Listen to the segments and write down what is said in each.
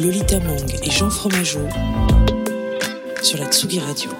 Lolita Mang et Jean Fromageau sur la Tsugi Radio.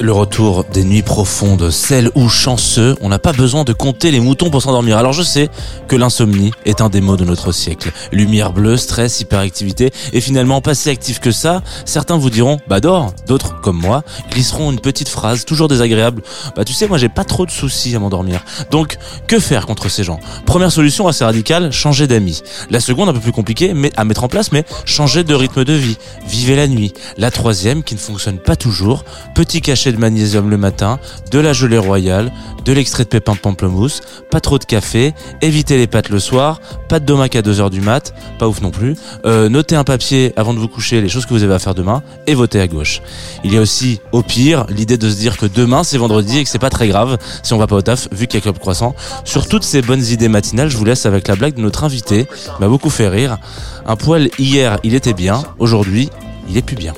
Le retour des nuits profondes, celles où chanceux, on n'a pas besoin de compter les moutons pour s'endormir. Alors je sais que l'insomnie est un des maux de notre siècle. Lumière bleue, stress, hyperactivité, et finalement pas si actif que ça. Certains vous diront, bah dors. D'autres, comme moi, glisseront une petite phrase, toujours désagréable. Bah tu sais, moi j'ai pas trop de soucis à m'endormir. Donc, que faire contre ces gens? Première solution assez radicale, changer d'amis. La seconde, un peu plus compliquée mais à mettre en place, mais changer de rythme de vie. Vivez la nuit. La troisième, qui ne fonctionne pas toujours, petit cachet de magnésium le matin, de la gelée royale, de l'extrait de pépins de pamplemousse, pas trop de café, évitez les pâtes le soir, pas de domac à 2h du mat, pas ouf non plus, euh, notez un papier avant de vous coucher les choses que vous avez à faire demain et votez à gauche. Il y a aussi, au pire, l'idée de se dire que demain c'est vendredi et que c'est pas très grave si on va pas au taf vu qu'il y a Club Croissant. Sur toutes ces bonnes idées matinales, je vous laisse avec la blague de notre invité, m'a beaucoup fait rire. Un poil hier il était bien, aujourd'hui il est plus bien.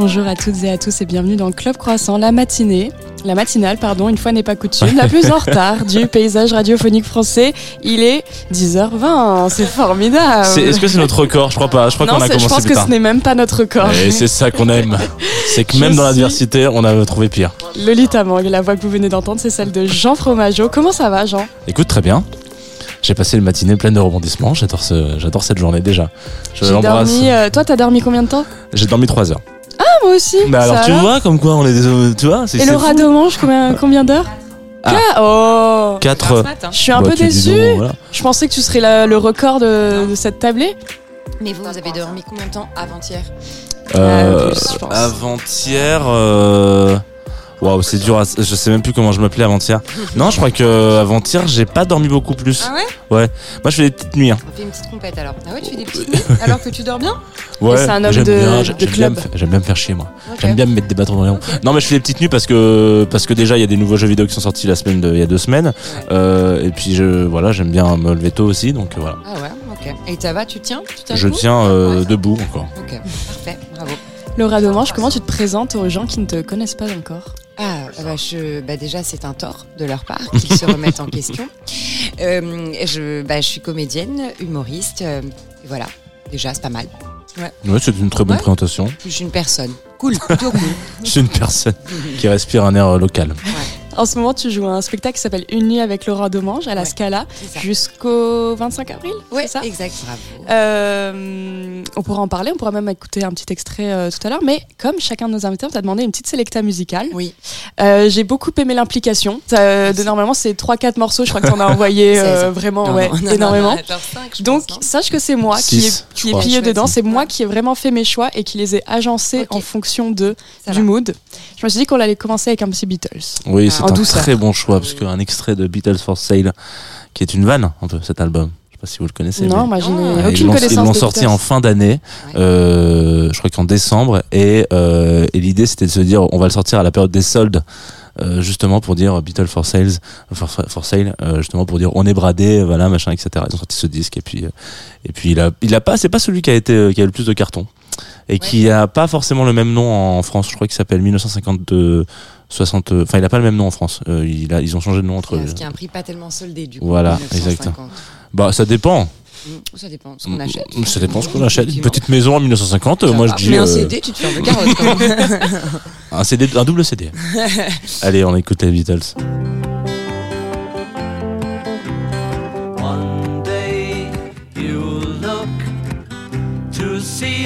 Bonjour à toutes et à tous et bienvenue dans Club Croissant, la matinée. La matinale, pardon, une fois n'est pas coutume, la plus en retard du paysage radiophonique français. Il est 10h20, c'est formidable. Est-ce que c'est notre record? Je crois pas. Je crois qu'on a c'est- je commencé pense plus que tard. ce n'est même pas notre record. Et c'est ça qu'on aime. C'est que Je même dans l'adversité, on a trouvé pire. Lolita Mang, la voix que vous venez d'entendre, c'est celle de Jean Fromageau. Comment ça va, Jean? Écoute, très bien. J'ai passé une matinée pleine de rebondissements. J'adore ce, cette journée déjà. Je l'embrasse. dormi. euh, toi, t'as dormi combien de temps? J'ai dormi 3 heures. Ah, moi aussi. Mais alors ça tu vois comme quoi on est des, tu vois, c'est Et Laura fou. Domange, combien, combien d'heures Ah. Oh Quatre. Je suis un Bah, peu voilà. Je pensais que tu serais la- le record de, de cette tablée. Mais vous, vous avez dormi combien de temps avant-hier? Euh, avant-hier. euh, Waouh, c'est dur. à- Je sais même plus comment je m'appelais avant-hier. Non, je crois que avant-hier, j'ai pas dormi beaucoup plus. Ah ouais? Moi, je fais des petites nuits. hein. On fait une petite compète alors. Ah ouais, tu fais des petites nuits alors que tu dors bien? Ouais. c'est un homme j'aime de- bien, de j'aime bien club. me faire- J'aime bien me faire chier moi. J'aime bien me mettre des bâtons dans les roues. Non mais je fais des petites nuits parce que parce que déjà il y a des nouveaux jeux vidéo qui sont sortis la semaine de, il y a deux semaines Euh, et puis je voilà j'aime bien me lever tôt aussi donc euh, voilà Ah ouais, ok. Et ça va, tu tiens? Tu je tiens euh, Ouais. debout encore. Ok, parfait, bravo. Laura Domange, comment tu te présentes aux gens qui ne te connaissent pas encore Ah, bah, je, bah déjà, c'est un tort de leur part qu'ils se remettent en question. Euh, je, bah, je suis comédienne, humoriste, euh, et voilà. Déjà, c'est pas mal. Ouais c'est une très bonne Ouais. présentation. Je suis une personne. Cool, plutôt cool. Je suis une personne qui respire un air euh, local. En ce moment, tu joues à un spectacle qui s'appelle Une nuit avec Laura Domange à la Ouais. Scala jusqu'au 25 avril. C'est ça exact, bravo. Euh, on pourra en parler, on pourra même écouter un petit extrait euh, tout à l'heure. Mais comme chacun de nos invités, on t'a demandé une petite sélecta musicale. Oui, Euh, J'ai beaucoup aimé l'implication. De- Normalement, c'est 3-4 morceaux. Je crois que t'en as envoyé euh, 16. vraiment Non, ouais, non, non, non, énormément. non, Donc, pense, sache que c'est moi qui Six, est, qui plié dedans. C'est moi qui ai vraiment fait mes choix et qui les ai agencés en fonction de, Ça du va. mood. Je me suis dit qu'on allait commencer avec un petit Beatles. Oui c'est un douceur. très bon choix parce qu'un extrait de Beatles for Sale qui est une vanne un peu cet album. Je sais pas si vous le connaissez. non, mais- moi, je n'ai Euh, aucune ils l'ont- connaissance Ils l'ont sorti Beatles. en fin d'année, Ouais. euh, je crois qu'en décembre, et, euh, et l'idée c'était de se dire on va le sortir à la période des soldes. euh, justement pour dire Beatles for sales for, for sale euh, justement pour dire on est bradé voilà machin etc ils ont sorti ce disque et puis euh, et puis il a il a pas c'est pas celui qui a été qui a eu le plus de cartons et qui a pas forcément le même nom en France je crois qu'il s'appelle 1952 60 enfin il a pas le même nom en France Euh, il a ils ont changé de nom entre Parce qu'il y a un prix pas tellement soldé du coup. Voilà, 1950. bah ça dépend Mm, Ça dépend de ce qu'on achète. ça dépend ce qu'on achète une petite maison en 1950 Ça moi je dis Mais un euh, CD, tu te fais un peu carotte quand même. Un CD, un double CD. Allez, on écoute les Beatles.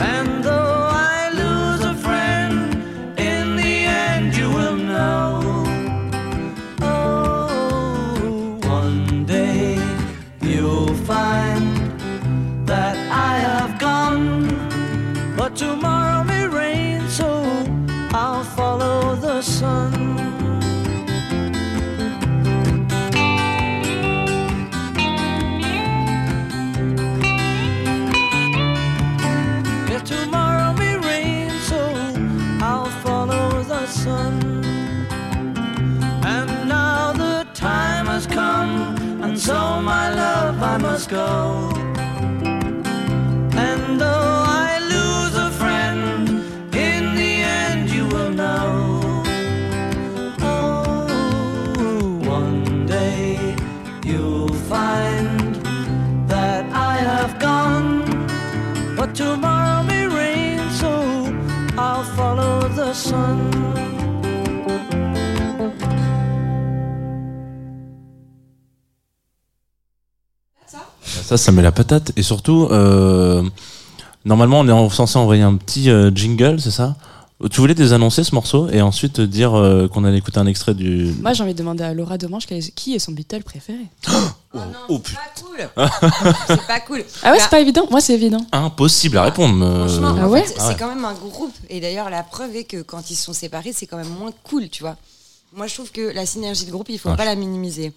and Ça, ça met la patate. Et surtout, euh, normalement, on est en- censé envoyer un petit euh, jingle, c'est ça? Tu voulais désannoncer ce morceau et ensuite dire euh, qu'on allait écouter un extrait du. Moi, j'ai envie de demander à Laura est- qui est son Beatle préféré. Oh, putain. Pas cool. c'est pas cool. Ah ouais, Bah, c'est pas évident. Moi, c'est évident. Impossible à répondre. euh, Franchement, Ah ouais fait, Ah ouais. c'est quand même un groupe. Et d'ailleurs, la preuve est que quand ils sont séparés, c'est quand même moins cool, tu vois. Moi, je trouve que la synergie de groupe, il faut Ah, pas la minimiser.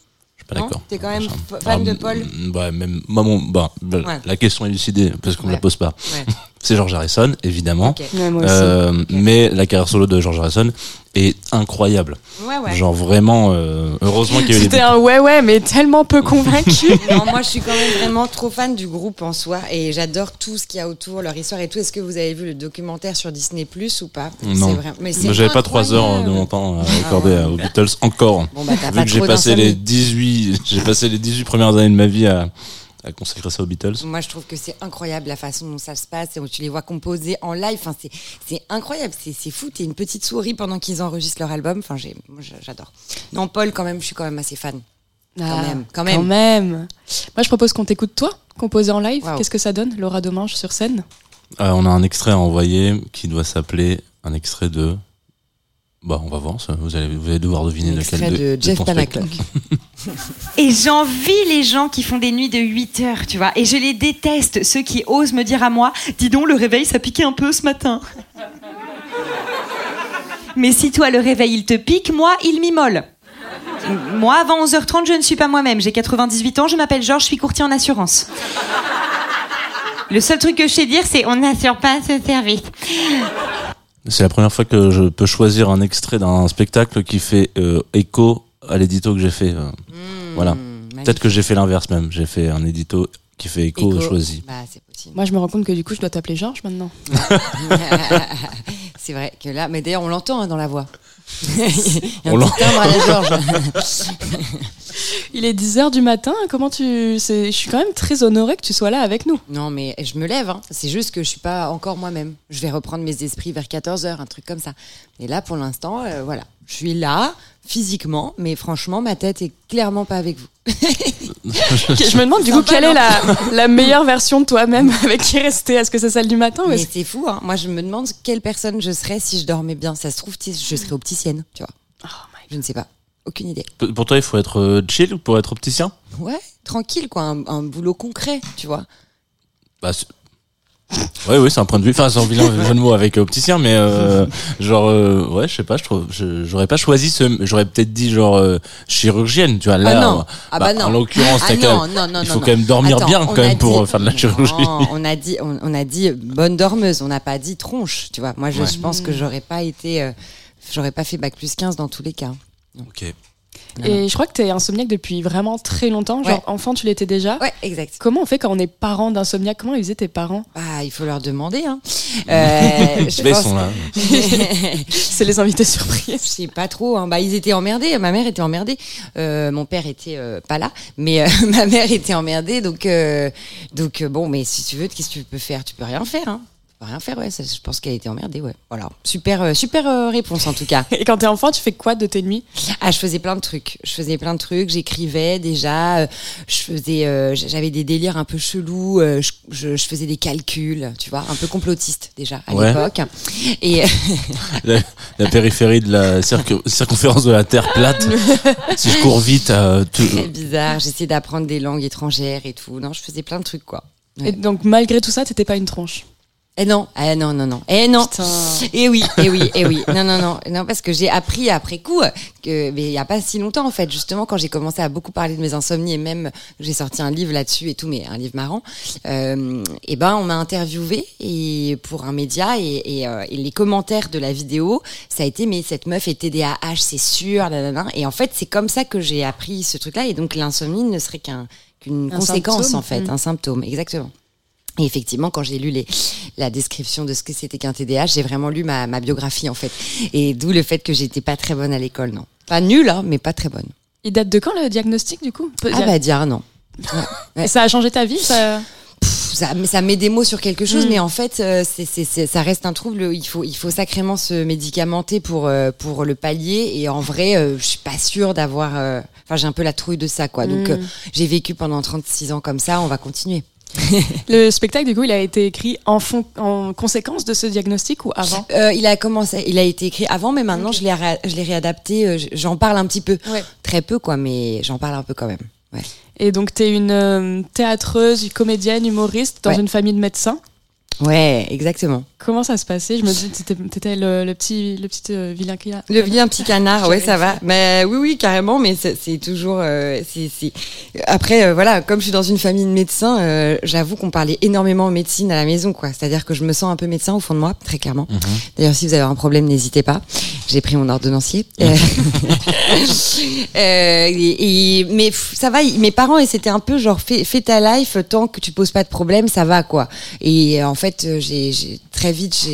Je suis pas Non d'accord. T'es quand même fan de Ah, Paul? mm, Bah, même, moi, mon- bah, bah, Ouais. la question est lucidée parce qu'on me la pose pas. Ouais. C'est George Harrison, évidemment. Ok. Ouais, moi aussi. Euh, Mais la carrière solo de George Harrison est incroyable. Ouais, ouais. Genre vraiment, euh, heureusement qu'il y a eu C'était un ouais, ouais, mais tellement peu convaincu. Non, moi, je suis quand même vraiment trop fan du groupe en soi. Et j'adore tout ce qu'il y a autour, leur histoire et tout. Est-ce que vous avez vu le documentaire sur Disney Plus ou pas? Non. Vrai. Mais J'avais pas trois heures incroyable. de mon temps à accorder ouais. aux Beatles encore. Bon, bah, t'as Vu pas que j'ai passé les 18, j'ai passé les 18 premières années de ma vie à, à consacrer ça aux Beatles. Moi, je trouve que c'est incroyable la façon dont ça se passe et où tu les vois composer en live. Enfin, c'est, c'est incroyable, c'est, c'est fou. T'es une petite souris pendant qu'ils enregistrent leur album. Enfin, j'ai, moi, j'a- j'adore. Non, Paul, quand même, je suis quand même assez fan. Ah, même, quand Quand même. Moi, je propose qu'on t'écoute toi, composé en live. Qu'est-ce que ça donne, Laura Demange sur scène? Euh, on a un extrait à envoyer qui doit s'appeler un extrait de. Bah, on va voir. ça. Vous allez, vous allez devoir deviner Un de extrait quel de Jeff Panaclock. Et j'envie les gens qui font des nuits de 8 heures, tu vois. Et je les déteste, ceux qui osent me dire à moi Dis donc, le réveil, ça piquait un peu ce matin. Mais si toi, le réveil, il te pique, moi, il m'immole. Moi, avant 11h30, je ne suis pas moi-même. J'ai 98 ans, je m'appelle Georges, je suis courtier en assurance. Le seul truc que je sais dire, c'est on n'assure pas ce service. C'est la première fois que je peux choisir un extrait d'un spectacle qui fait euh, écho à l'édito que j'ai fait. euh. Voilà. Peut-être que j'ai fait l'inverse même. J'ai fait un édito qui fait écho, Écho. choisi. Bah, c'est possible. Moi, je me rends compte que du coup, je dois t'appeler Georges maintenant. c'est vrai que là, mais d'ailleurs, on l'entend hein, dans la voix. Il y a un On petit. Il est 10h du matin. Comment tu. c'est- Je suis quand même très honorée que tu sois là avec nous. Non, mais je me lève. hein. C'est juste que je suis pas encore moi-même. Je vais reprendre mes esprits vers 14h, un truc comme ça. Et là, pour l'instant, euh, voilà. Je suis là, physiquement, mais franchement, ma tête est clairement pas avec vous. Je me demande du coup Sympa, quelle est la, la meilleure version de toi-même avec qui rester? Est-ce que c'est celle du matin ou Mais est-ce- c'est fou, hein. Moi, je me demande quelle personne je serais si je dormais bien. Ça se trouve, tu sais, je serais opticienne, tu vois. Oh my Je ne sais pas. Aucune idée. P- Pour toi, il faut être euh, chill pour être opticien? Ouais, tranquille, quoi. Un, un boulot concret, tu vois. bah, Ouais, oui, c'est un point de vue. Enfin, c'est un vilain jeu de mots avec opticien, mais euh, genre, euh, ouais, je sais pas, je trouve, je- j'aurais pas choisi ce, j'aurais peut-être dit genre euh, chirurgienne, tu vois. Là, Ah non. Ah bah non. En l'occurrence, Ah il faut non. quand même dormir Attends, bien quand même pour dit- faire de la Non, chirurgie. on a dit, on, on a dit bonne dormeuse. On n'a pas dit tronche, tu vois. Moi, je, Ouais. je pense que j'aurais pas été, euh, j'aurais pas fait bac plus 15 dans tous les cas. Ok. Et je crois que tu es insomniaque depuis vraiment très longtemps. Genre, Ouais. enfant, tu l'étais déjà. Ouais, exact. Comment on fait quand on est parent d'insomniaque? Comment ils faisaient tes parents? Ah, il faut leur demander. Hein. Euh, je Mais ils pense- sont là. C'est les invités surprises. Je sais pas trop. Hein. Bah, ils étaient emmerdés. Ma mère était emmerdée. Euh, mon père était euh, pas là, mais euh, ma mère était emmerdée. Donc, euh, donc euh, bon, mais si tu veux, qu'est-ce que tu peux faire? Tu peux rien faire. Hein. Rien faire. Ouais, ça, je pense qu'elle était emmerdée. Ouais. Voilà. Super, euh, super euh, réponse en tout cas. Et quand t'es enfant, tu fais quoi de tes nuits? Ah, je faisais plein de trucs. Je faisais plein de trucs. J'écrivais déjà. euh, je faisais, euh, j'avais des délires un peu chelous. euh, je, je, je faisais des calculs, tu vois, un peu complotiste déjà à Ouais. l'époque. Et La, la périphérie de la circonférence de la Terre plate. si je cours vite, euh, tu- très bizarre. J'essayais d'apprendre des langues étrangères et tout. Non, je faisais plein de trucs quoi. Ouais. Et donc, malgré tout ça, t'étais pas une tronche? Eh non, eh non, non, non. Eh non. Putain. Et oui, et oui, et oui. Non, non, non, non, parce que j'ai appris après coup que, mais il y a pas si longtemps en fait, justement quand j'ai commencé à beaucoup parler de mes insomnies et même j'ai sorti un livre là-dessus et tout, mais un livre marrant. Euh, et ben on m'a interviewé et pour un média et, et, euh, et les commentaires de la vidéo, ça a été mais cette meuf est TDAH, c'est sûr, nanana. Et en fait c'est comme ça que j'ai appris ce truc-là et donc l'insomnie ne serait qu'un qu'une Un conséquence symptôme. en fait, Mm. un symptôme, exactement. Et effectivement, quand j'ai lu les, la description de ce que c'était qu'un TDAH, j'ai vraiment lu ma, ma biographie en fait. Et d'où le fait que j'étais pas très bonne à l'école, non. Pas nulle, hein, mais pas très bonne. Il date de quand le diagnostic du coup? Ah bah dire un an. Et ça a changé ta vie ça... Pff, Ça, ça met des mots sur quelque chose, Mm. mais en fait, euh, c'est, c'est, c'est- ça reste un trouble. Il faut, il faut sacrément se médicamenter pour, euh, pour le pallier. Et en vrai, euh, je suis pas sûre d'avoir. euh, Enfin, j'ai un peu la trouille de ça, quoi. Donc, Mm. euh, j'ai vécu pendant 36 ans comme ça. On va continuer. Le spectacle du coup il a été écrit en, fond, en conséquence de ce diagnostic ou avant? Euh, il a commencé, il a été écrit avant, mais maintenant je l'ai, ré- je l'ai réadapté. euh, J'en parle un petit peu, Ouais. très peu quoi, mais j'en parle un peu quand même. Ouais. Et donc tu es une euh, théâtreuse, comédienne, humoriste dans Ouais. une famille de médecins? Ouais, exactement. Comment ça se passait? Je me dis, t'étais, t'étais le, le petit, le petit euh, vilain a. Le vilain petit canard, ouais, ça va. Mais oui, oui, carrément. Mais c'est c'est toujours. euh, c'est c'est- Après, euh, voilà, comme je suis dans une famille de médecins, euh, j'avoue qu'on parlait énormément médecine à la maison, quoi. C'est-à-dire que je me sens un peu médecin au fond de moi, très clairement. Mhm. D'ailleurs, si vous avez un problème, n'hésitez pas. J'ai pris mon ordonnancier. Et, et- mais pff, ça va. Mes parents, et c'était un peu genre fais, fais ta life tant que tu poses pas de problème, ça va quoi. Et euh, en fait, euh, j'ai très vite,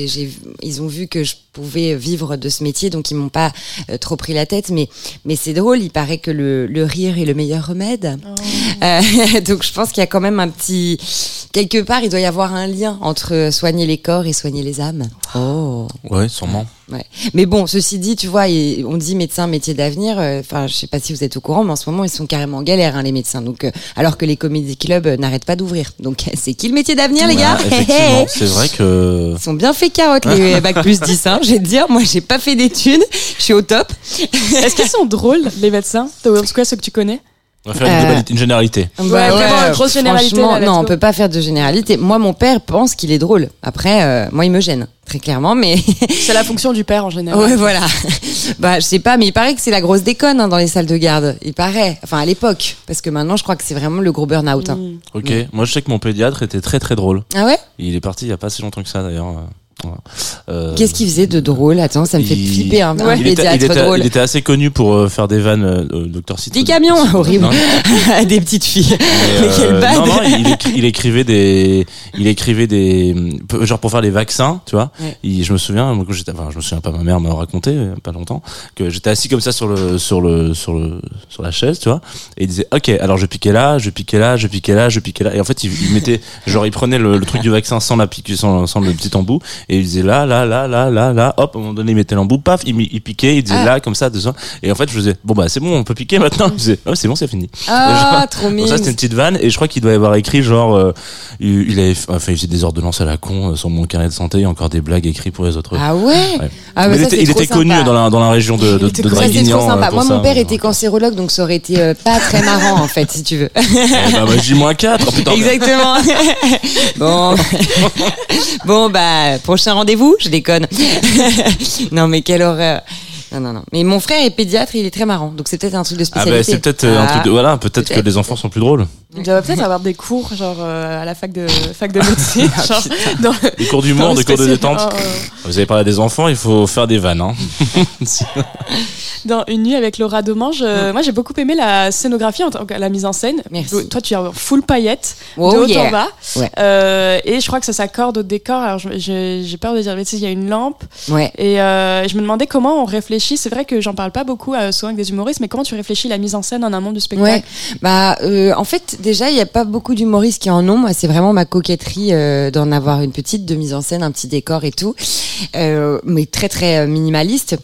ils ont vu que je pouvais vivre de ce métier, donc ils m'ont pas euh, trop pris la tête. Mais mais c'est drôle. Il paraît que le, le rire est le meilleur remède. Euh, donc je pense qu'il y a quand même un petit quelque part, il doit y avoir un lien entre soigner les corps et soigner les âmes. Oh. Ouais, sûrement. Ouais. Mais bon, ceci dit, tu vois, on dit médecin, métier d'avenir. euh, Enfin, je sais pas si vous êtes au courant, mais en ce moment, ils sont carrément en galère, hein, les médecins. Donc, euh, alors que les comédie clubs euh, n'arrêtent pas d'ouvrir. Donc, c'est qui le métier d'avenir, les gars? Ouais, c'est vrai que. Ils sont bien fait carottes, les bac plus 10. Hein, je vais te dire, moi, j'ai pas fait d'études, je suis au top. Est-ce qu'ils sont drôles, les médecins? En tout cas, ceux que tu connais? On va faire une, Euh, globalité- une généralité. Bah vraiment, une grosse généralité, franchement, là, non, on peut pas faire de généralité. Moi, mon père pense qu'il est drôle. Après, euh, moi, il me gêne, très clairement, mais. C'est la fonction du père en général. Ouais, voilà. bah, je sais pas, mais il paraît que c'est la grosse déconne hein, dans les salles de garde. Il paraît. Enfin, à l'époque. Parce que maintenant, je crois que c'est vraiment le gros burn-out. hein. Mm. Ok. Moi, je sais que mon pédiatre était très très drôle. Ah ouais? Il est parti il y a pas si longtemps que ça d'ailleurs. Euh, voilà. Euh, Qu'est-ce qu'il faisait de drôle? Attends, ça me fait il- flipper un, un Ouais. il, était, il était- drôle. il était assez connu pour euh, faire des vannes, euh, Docteur Citron. Des camions, horrible. Non. Des petites filles. Mais, Mais euh, non, non, il, écri- il écrivait des, il écrivait des, peu- genre pour faire les vaccins, tu vois. Ouais. Il- je me souviens, moi, quand j'étais, enfin, je me souviens pas, ma mère m'a raconté, pas longtemps, que j'étais assis comme ça sur le, sur le, sur le, sur la chaise, tu vois. Et il disait, ok, alors je piquais là, je piquais là, je piquais là, je piquais là. Et en fait, il, il mettait, genre, il prenait le, le truc du vaccin sans la pique, sans, sans le petit embout, et il disait là, là, là, là, là, là, hop, à un moment donné, il mettait l'embout, paf, il, il piquait, il disait Ah. là, comme ça, deux Et en fait, je faisais, bon bah, c'est bon, on peut piquer maintenant. Il disait, oh, c'est bon, c'est fini. Ah, trop Donc mignon. ça c'était une petite vanne et je crois qu'il doit avoir écrit genre euh, il, il avait enfin il faisait des ordonnances à la con euh, sur mon carnet de santé et encore des blagues écrites pour les autres. Ah ouais, Ouais. Ah, Mais il ça, était, il trop connu dans la dans la région de, de, était Draguignan, trop sympa. pour Moi, ça. mon père était cancérologue, donc ça aurait été euh, pas très marrant, en fait, si tu veux. Bah, bah, J-4, oh, putain. Exactement. bon. bon, bah, prochain rendez-vous, je déconne. non, mais quelle horreur. Non, non, non. Mais mon frère est pédiatre, il est très marrant. Donc c'est peut-être un truc de Ah spécialité. bah c'est peut-être euh, un Ah. truc de, voilà, peut-être que les enfants sont plus drôles. Il doit peut-être avoir des cours, genre euh, à la fac de, fac de médecine. Ah, genre, dans le- Des cours dans d'humour, le des cours de spécial- détente. Oh, oh. Vous avez parlé des enfants, il faut faire des vannes hein. Dans Une nuit avec Laura Domange, euh, moi j'ai beaucoup aimé la scénographie, en tant que la mise en scène. Merci. Toi tu es en full paillettes, Oh de haut yeah. en bas. Ouais. Euh, et je crois que ça s'accorde au décor. Alors je- je- j'ai peur de dire, mais tu sais, il y a une lampe. Ouais. Et euh, je me demandais comment on réfléchit. C'est vrai que j'en parle pas beaucoup euh, souvent avec des humoristes, mais comment tu réfléchis la mise en scène en amont du spectacle? Ouais. Bah, euh, en fait, déjà, il n'y a pas beaucoup d'humoristes qui en ont. Moi, c'est vraiment ma coquetterie euh, d'en avoir une petite de mise en scène, un petit décor et tout, euh, mais très très euh, minimaliste.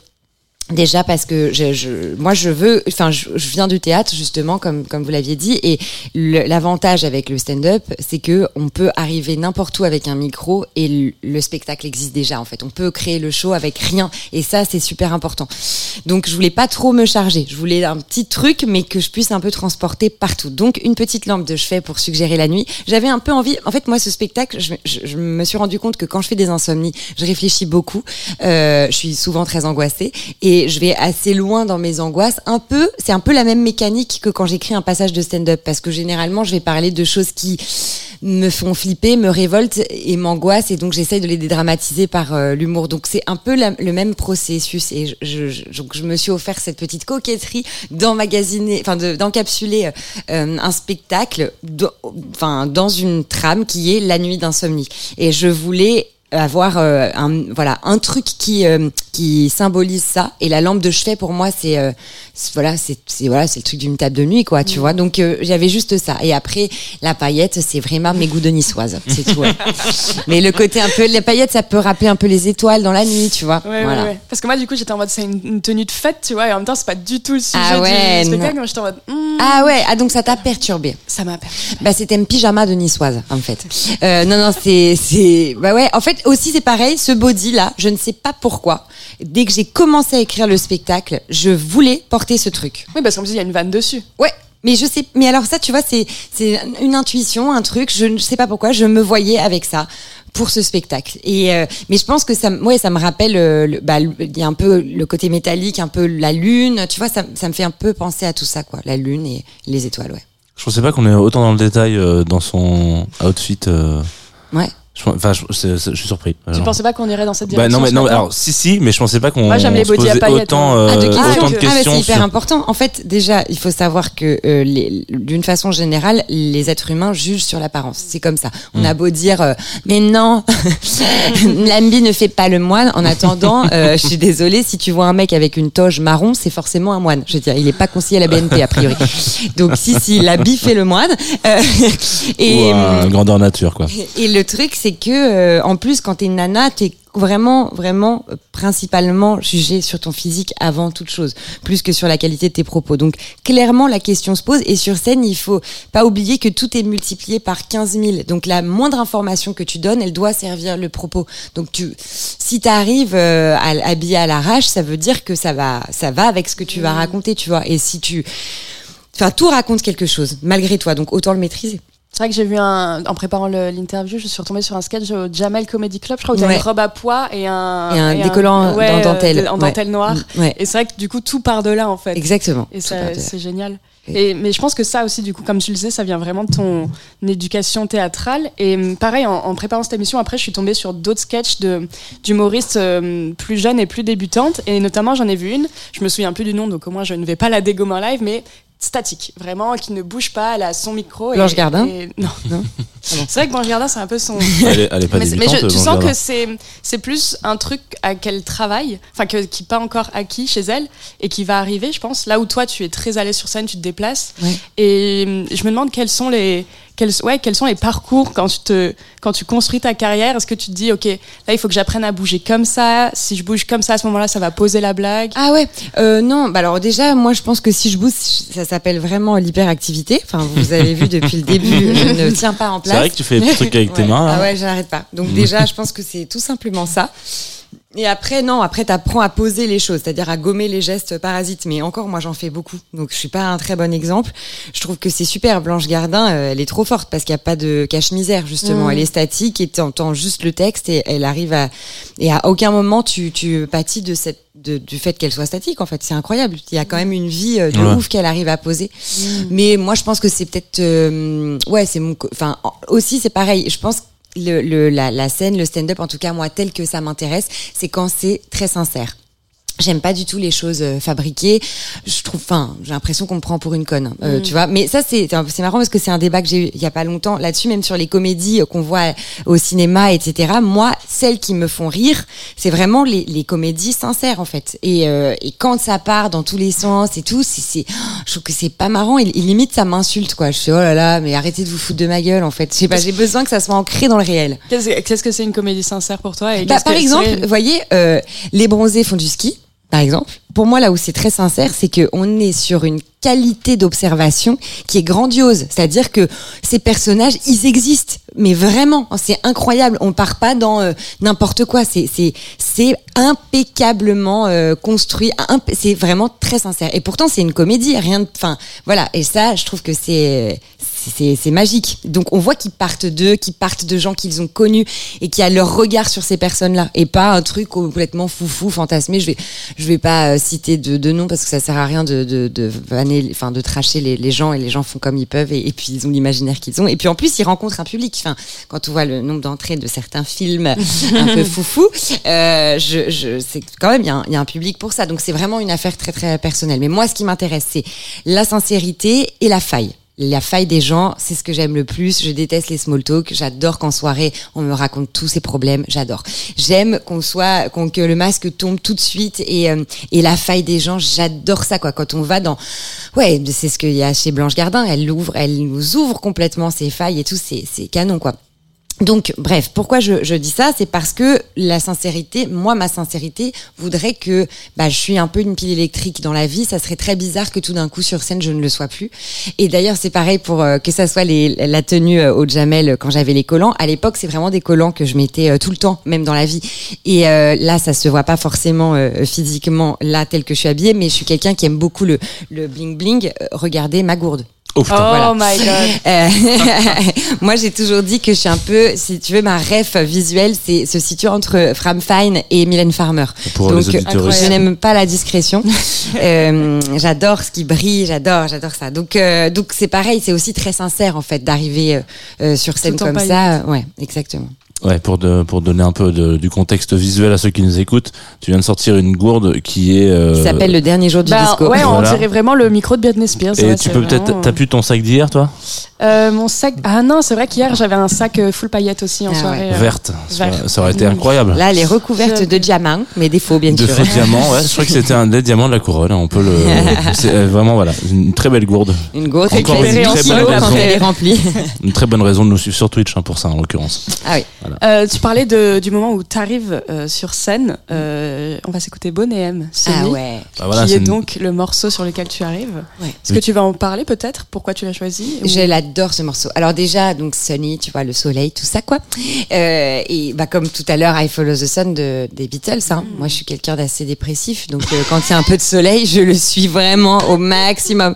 Déjà parce que je, je- moi je veux, enfin je, je viens du théâtre justement comme comme vous l'aviez dit et l'avantage avec le stand-up c'est que on peut arriver n'importe où avec un micro et le, le spectacle existe déjà en fait. On peut créer le show avec rien et ça c'est super important. Donc je voulais pas trop me charger, je voulais un petit truc mais que je puisse un peu transporter partout. Donc une petite lampe de chevet pour suggérer la nuit. J'avais un peu envie, en fait moi ce spectacle, je, je- je me suis rendu compte que quand je fais des insomnies, je réfléchis beaucoup, Euh, je suis souvent très angoissée et je vais assez loin dans mes angoisses. Un peu, c'est un peu la même mécanique que quand j'écris un passage de stand-up parce que généralement je vais parler de choses qui me font flipper, me révoltent et m'angoissent et donc j'essaye de les dédramatiser par euh, l'humour. Donc c'est un peu le même processus et je, me suis offert cette petite coquetterie d'emmagasiner, enfin de- d'encapsuler euh, un spectacle, dans une trame qui est la nuit d'insomnie. Et je voulais avoir euh, un voilà un truc qui euh, qui symbolise ça. Et la lampe de chevet pour moi c'est euh, c'est- voilà c'est voilà c'est le truc d'une table de nuit quoi tu vois donc euh, j'avais juste ça et après la paillette c'est vraiment mes goûts de niçoise c'est tout ouais. mais le côté un peu les paillettes ça peut rappeler un peu les étoiles dans la nuit tu vois Ouais, voilà ouais, ouais. Parce que moi, du coup, j'étais en mode, c'est une, une tenue de fête, tu vois, et en même temps, c'est pas du tout le sujet Ah ouais, du spectacle. Moi, j'étais en mode, hmm, ah ouais ah donc ça t'a perturbé ça m'a perdu. Bah c'était un pyjama de niçoise en fait. Euh, non non c'est c'est bah ouais en fait aussi c'est pareil ce body là je ne sais pas pourquoi dès que j'ai commencé à écrire le spectacle je voulais porter ce truc. Oui, parce qu'en plus, il y a une vanne dessus. Ouais mais je sais mais alors ça tu vois c'est c'est une intuition un truc je ne sais pas pourquoi je me voyais avec ça pour ce spectacle et euh, mais je pense que ça me- ouais ça me rappelle euh, le- bah il y a un peu le côté métallique un peu la lune tu vois ça ça me fait un peu penser à tout ça quoi la lune et les étoiles ouais Je pensais pas qu'on est autant dans le détail euh, dans son outfit. euh, ouais je- Enfin, je, je suis surpris. Tu pensais pas qu'on irait dans cette Bah direction non mais ce non mais matin alors si si mais je pensais pas qu'on Moi, j'aime les se à posait paillettes, autant hein. euh, Ah, de questions. autant de Ah, bah, questions c'est hyper sur- important. En fait, déjà, il faut savoir que euh, d'une façon générale, les êtres humains jugent sur l'apparence. C'est comme ça. On Mm. a beau dire, euh, mais non, l'ambi ne fait pas le moine. En attendant, euh, je suis désolée, si tu vois un mec avec une toge marron, c'est forcément un moine. Je veux dire, il est pas conseillé à la BNP a priori. Donc si si, l'habit fait le moine. Euh, et ou un hum, grandeur nature quoi. et le truc, c'est que, euh, en plus, quand t'es une nana, t'es vraiment, vraiment, euh, principalement jugée sur ton physique avant toute chose, plus que sur la qualité de tes propos. Donc, clairement, la question se pose. Et sur scène, il faut pas oublier que tout est multiplié par 15 000. Donc, la moindre information que tu donnes, elle doit servir le propos. Donc, tu, si t'arrives euh, à, habillé à l'arrache, ça veut dire que ça va, ça va avec ce que tu vas raconter, tu vois. Et si tu, enfin, tout raconte quelque chose, malgré toi. Donc, autant le maîtriser. C'est vrai que j'ai vu un, en préparant l'interview, je suis retombée sur un sketch au Jamel Comedy Club. Je crois où t'as Ouais. une robe à pois et un, Et un décollant ouais, en euh, dentelle. en Ouais. dentelle noire. Mm, ouais. Et c'est vrai que du coup, tout part de là, en fait. Exactement. Et c'est génial. Et- mais je pense que ça aussi, du coup, comme tu le disais, ça vient vraiment de ton éducation théâtrale. Et hum, pareil, en, en préparant cette émission, après, je suis tombée sur d'autres sketchs d'humoristes euh, plus jeunes et plus débutantes. Et notamment, j'en ai vu une, je me souviens plus du nom, donc au moins je ne vais pas la dégommer en live, mais statique, vraiment, qui ne bouge pas, elle a son micro. et- Blanche Gardin et- Non. Non c'est vrai que Blanche Gardin, c'est un peu son. Elle est, elle est pas Mais, je- tu sens Gardin. que c'est c'est plus un truc à quel travail, enfin que qui n'est pas encore acquis chez elle et qui va arriver, je pense. Là où toi tu es très l'aise sur scène, tu te déplaces. Ouais. Et hum, je me demande quels sont les quels, ouais, quels sont les parcours quand tu te quand tu construis ta carrière. Est-ce que tu te dis ok là il faut que j'apprenne à bouger comme ça. Si je bouge comme ça à ce moment-là, ça va poser la blague. Ah ouais, euh, non, bah alors déjà, moi je pense que si je bouge, ça s'appelle vraiment l'hyperactivité. Enfin, vous avez vu depuis le début, je ne tiens pas en C'est place. vrai que tu fais des petits trucs avec tes mains. Ah là. ouais, j'arrête pas. Donc déjà, je pense que c'est tout simplement ça. Et après, non, après, t'apprends à poser les choses, c'est-à-dire à gommer les gestes parasites. Mais encore, moi, j'en fais beaucoup. Donc, je suis pas un très bon exemple. Je trouve que c'est super. Blanche Gardin, euh, elle est trop forte parce qu'il n'y a pas de cache-misère, justement. Mm. Elle est statique et t'entends juste le texte et elle arrive à, et à aucun moment tu, tu pâtis de cette, de- du fait qu'elle soit statique, en fait. C'est incroyable. Il y a quand même une vie euh, de Ouais. ouf qu'elle arrive à poser. Mais moi, je pense que c'est peut-être, euh, ouais, c'est mon, enfin, en- aussi, c'est pareil. Je pense le, le, la, la scène, le stand-up, en tout cas moi tel que ça m'intéresse, c'est quand c'est très sincère. J'aime pas du tout les choses euh, fabriquées. Je trouve, enfin, j'ai l'impression qu'on me prend pour une conne, euh, tu vois. Mais ça, c'est c'est marrant parce que c'est un débat que j'ai eu il y a pas longtemps là-dessus, même sur les comédies euh, qu'on voit au cinéma, etc. Moi, celles qui me font rire, c'est vraiment les, les comédies sincères en fait. Et, euh, et quand ça part dans tous les sens et tout, c'est, je trouve que c'est pas marrant. Et, et limite, ça m'insulte quoi. Je fais oh là là, mais arrêtez de vous foutre de ma gueule en fait. Je sais pas, j'ai besoin que ça soit ancré dans le réel. Qu'est-ce que c'est une comédie sincère pour toi et Bah, par exemple, vous voyez, euh, les bronzés font du ski, par exemple. pour moi, là où c'est très sincère, c'est qu'on est sur une qualité d'observation qui est grandiose. C'est-à-dire que ces personnages, ils existent, mais vraiment, c'est incroyable. On part pas dans euh, n'importe quoi. C'est impeccablement euh, construit. C'est vraiment très sincère. Et pourtant, c'est une comédie. Rien de, enfin, voilà. Et ça, je trouve que c'est c'est c'est magique. Donc, on voit qu'ils partent d'eux, qu'ils partent de gens qu'ils ont connus et qui a leur regard sur ces personnes-là, et pas un truc complètement foufou, fantasmé. Je vais je vais pas euh, citer de, de noms parce que ça sert à rien de de de vanner, enfin de tracher les, les gens et les gens font comme ils peuvent et, et puis ils ont l'imaginaire qu'ils ont et puis en plus ils rencontrent un public. Enfin, quand on voit le nombre d'entrées de certains films un peu foufou, euh, je, je c'est quand même il y, a un- il y a un public pour ça. Donc c'est vraiment une affaire très très personnelle. Mais moi, ce qui m'intéresse, c'est la sincérité et la faille. La faille des gens, c'est ce que j'aime le plus. Je déteste les small talk. J'adore qu'en soirée, on me raconte tous ses problèmes. J'adore. J'aime qu'on soit, qu'on, que le masque tombe tout de suite et, euh, et la faille des gens. J'adore ça, quoi. Quand on va dans, ouais, c'est ce qu'il y a chez Blanche Gardin. Elle l'ouvre, elle nous ouvre complètement ses failles et tout. C'est, c'est canon, quoi. Donc, bref, pourquoi je, je dis ça? C'est parce que la sincérité, moi, ma sincérité voudrait que bah, je suis un peu une pile électrique dans la vie. Ça serait très bizarre que tout d'un coup, sur scène, je ne le sois plus. Et d'ailleurs, c'est pareil pour euh, que ça soit les, la tenue euh, au Jamel euh, quand j'avais les collants. À l'époque, c'est vraiment des collants que je mettais tout le temps, même dans la vie. Et là, ça se voit pas forcément physiquement là tel que je suis habillée, mais je suis quelqu'un qui aime beaucoup le, le bling bling. Euh, regardez ma gourde. Oh putain. Oh voilà. my god. Euh, moi, j'ai toujours dit que je suis un peu, si tu veux, ma ref visuelle, c'est se situe entre Fram Fine et Mylène Farmer. Pour les auditeurs incroyable. je n'aime pas la discrétion. Euh, j'adore ce qui brille, j'adore, j'adore ça. Donc, euh, donc c'est pareil, c'est aussi très sincère en fait d'arriver euh, euh, sur scène comme ça. Ouais, exactement. Ouais, pour, de, pour donner un peu de- du contexte visuel à ceux qui nous écoutent, tu viens de sortir une gourde qui est. euh, Qui s'appelle le dernier jour du Bah, disco. ouais, on dirait vraiment le micro de Britney Spears. Et ouais, tu peux peut-être. vraiment- T'as pu ton sac d'hier, toi? Euh, mon sac. Ah non, c'est vrai qu'hier j'avais un sac euh, full paillettes aussi en Ah soirée. euh. Verte. Ça, vert. ça aurait été incroyable. Là, elle est recouverte de diamants, mais des faux, bien de sûr. faux diamants, ouais. Je crois que c'était un des diamants de la couronne. hein, On peut le. C'est vraiment, voilà. Une très belle gourde. Une gourde Encore une 8 très bonne quand raison. elle est remplie. Une très bonne raison de nous suivre sur Twitch, hein, pour ça, en l'occurrence. Ah oui. Euh, tu parlais de, du moment où tu arrives sur scène. Euh, on va s'écouter Bon et M, Sony, Ah ouais. Bah voilà, qui est une- donc le morceau sur lequel tu arrives. Ouais. Est-ce que tu vas en parler peut-être? Pourquoi tu l'as choisi? Ou- Je l'adore ce morceau. Alors déjà, donc Sunny, tu vois, le soleil, tout ça quoi. Euh, et bah comme tout à l'heure, I Follow the Sun de, des Beatles. Hein. Moi, je suis quelqu'un d'assez dépressif, donc euh, quand il y a un peu de soleil, je le suis vraiment au maximum.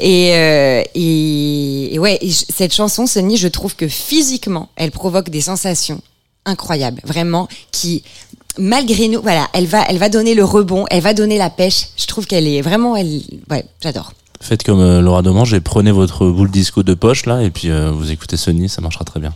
Et, euh, et, et ouais, et cette chanson Sunny, je trouve que physiquement, elle provoque des sensations incroyables, vraiment, qui malgré nous, voilà, elle va, elle va donner le rebond, elle va donner la pêche. Je trouve qu'elle est vraiment, j'adore. Faites comme euh, Laura Demange et prenez votre boule disco de poche, là, et puis euh, vous écoutez Sony, ça marchera très bien.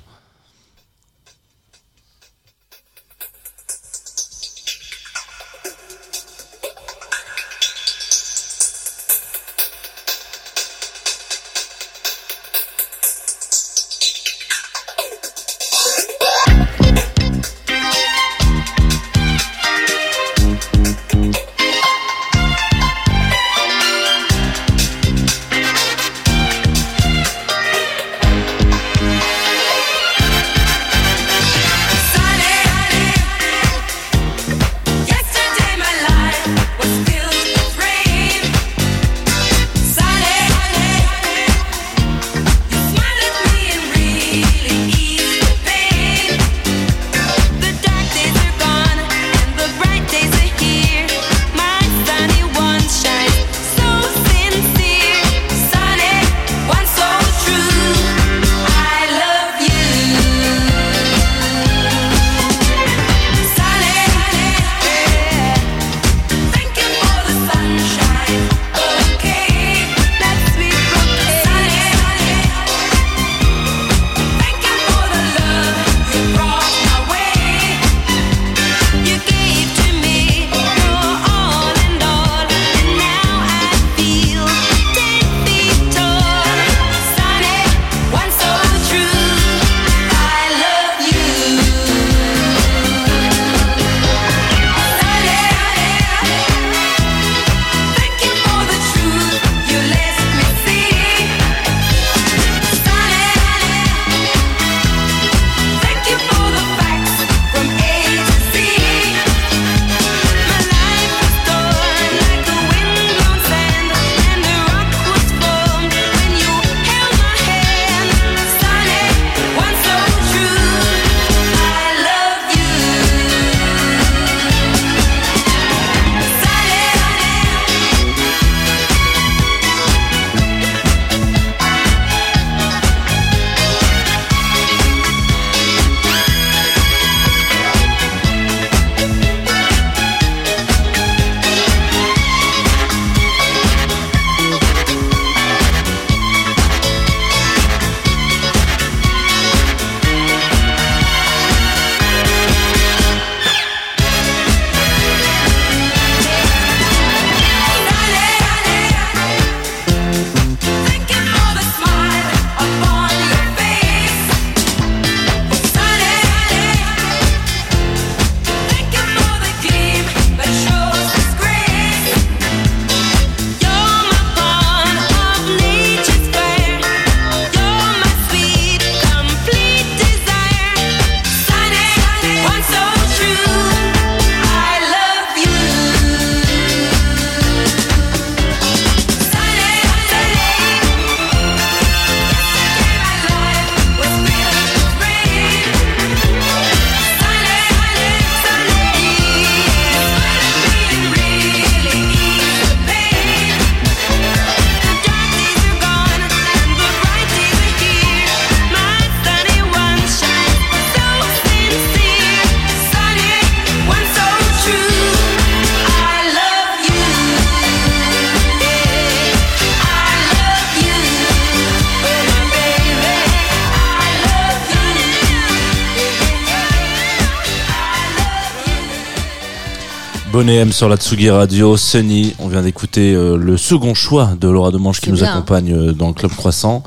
Bonnet M sur la Tsugi Radio, Sunny. On vient d'écouter euh, le second choix de Laura Demange qui nous bien. accompagne euh, dans le Club Croissant.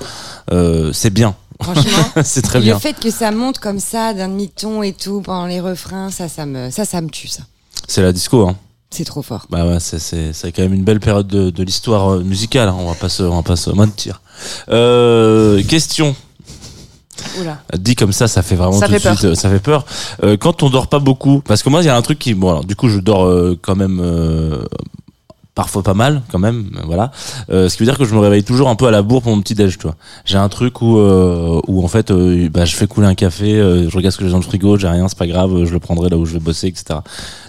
Euh, c'est bien. Franchement. c'est très bien. Le fait que ça monte comme ça d'un demi-ton et tout pendant les refrains, ça, ça me, ça, ça me tue, ça. C'est la disco, hein. C'est trop fort. Bah ouais, c'est, c'est, c'est quand même une belle période de, de l'histoire musicale. hein. On va pas se, on va pas se mentir. Question. Oula. Dit comme ça, ça fait vraiment Ça tout fait de peur. suite, euh, ça fait peur. Euh, quand on dort pas beaucoup, parce que moi, il y a un truc qui, bon, alors, du coup, je dors euh, quand même euh, parfois pas mal, quand même, euh, voilà. Euh, ce qui veut dire que je me réveille toujours un peu à la bourre pour mon petit déj, tu vois. J'ai un truc où, euh, où en fait, euh, bah, je fais couler un café, euh, je regarde ce que j'ai dans le frigo, j'ai rien, c'est pas grave, je le prendrai là où je vais bosser, etc.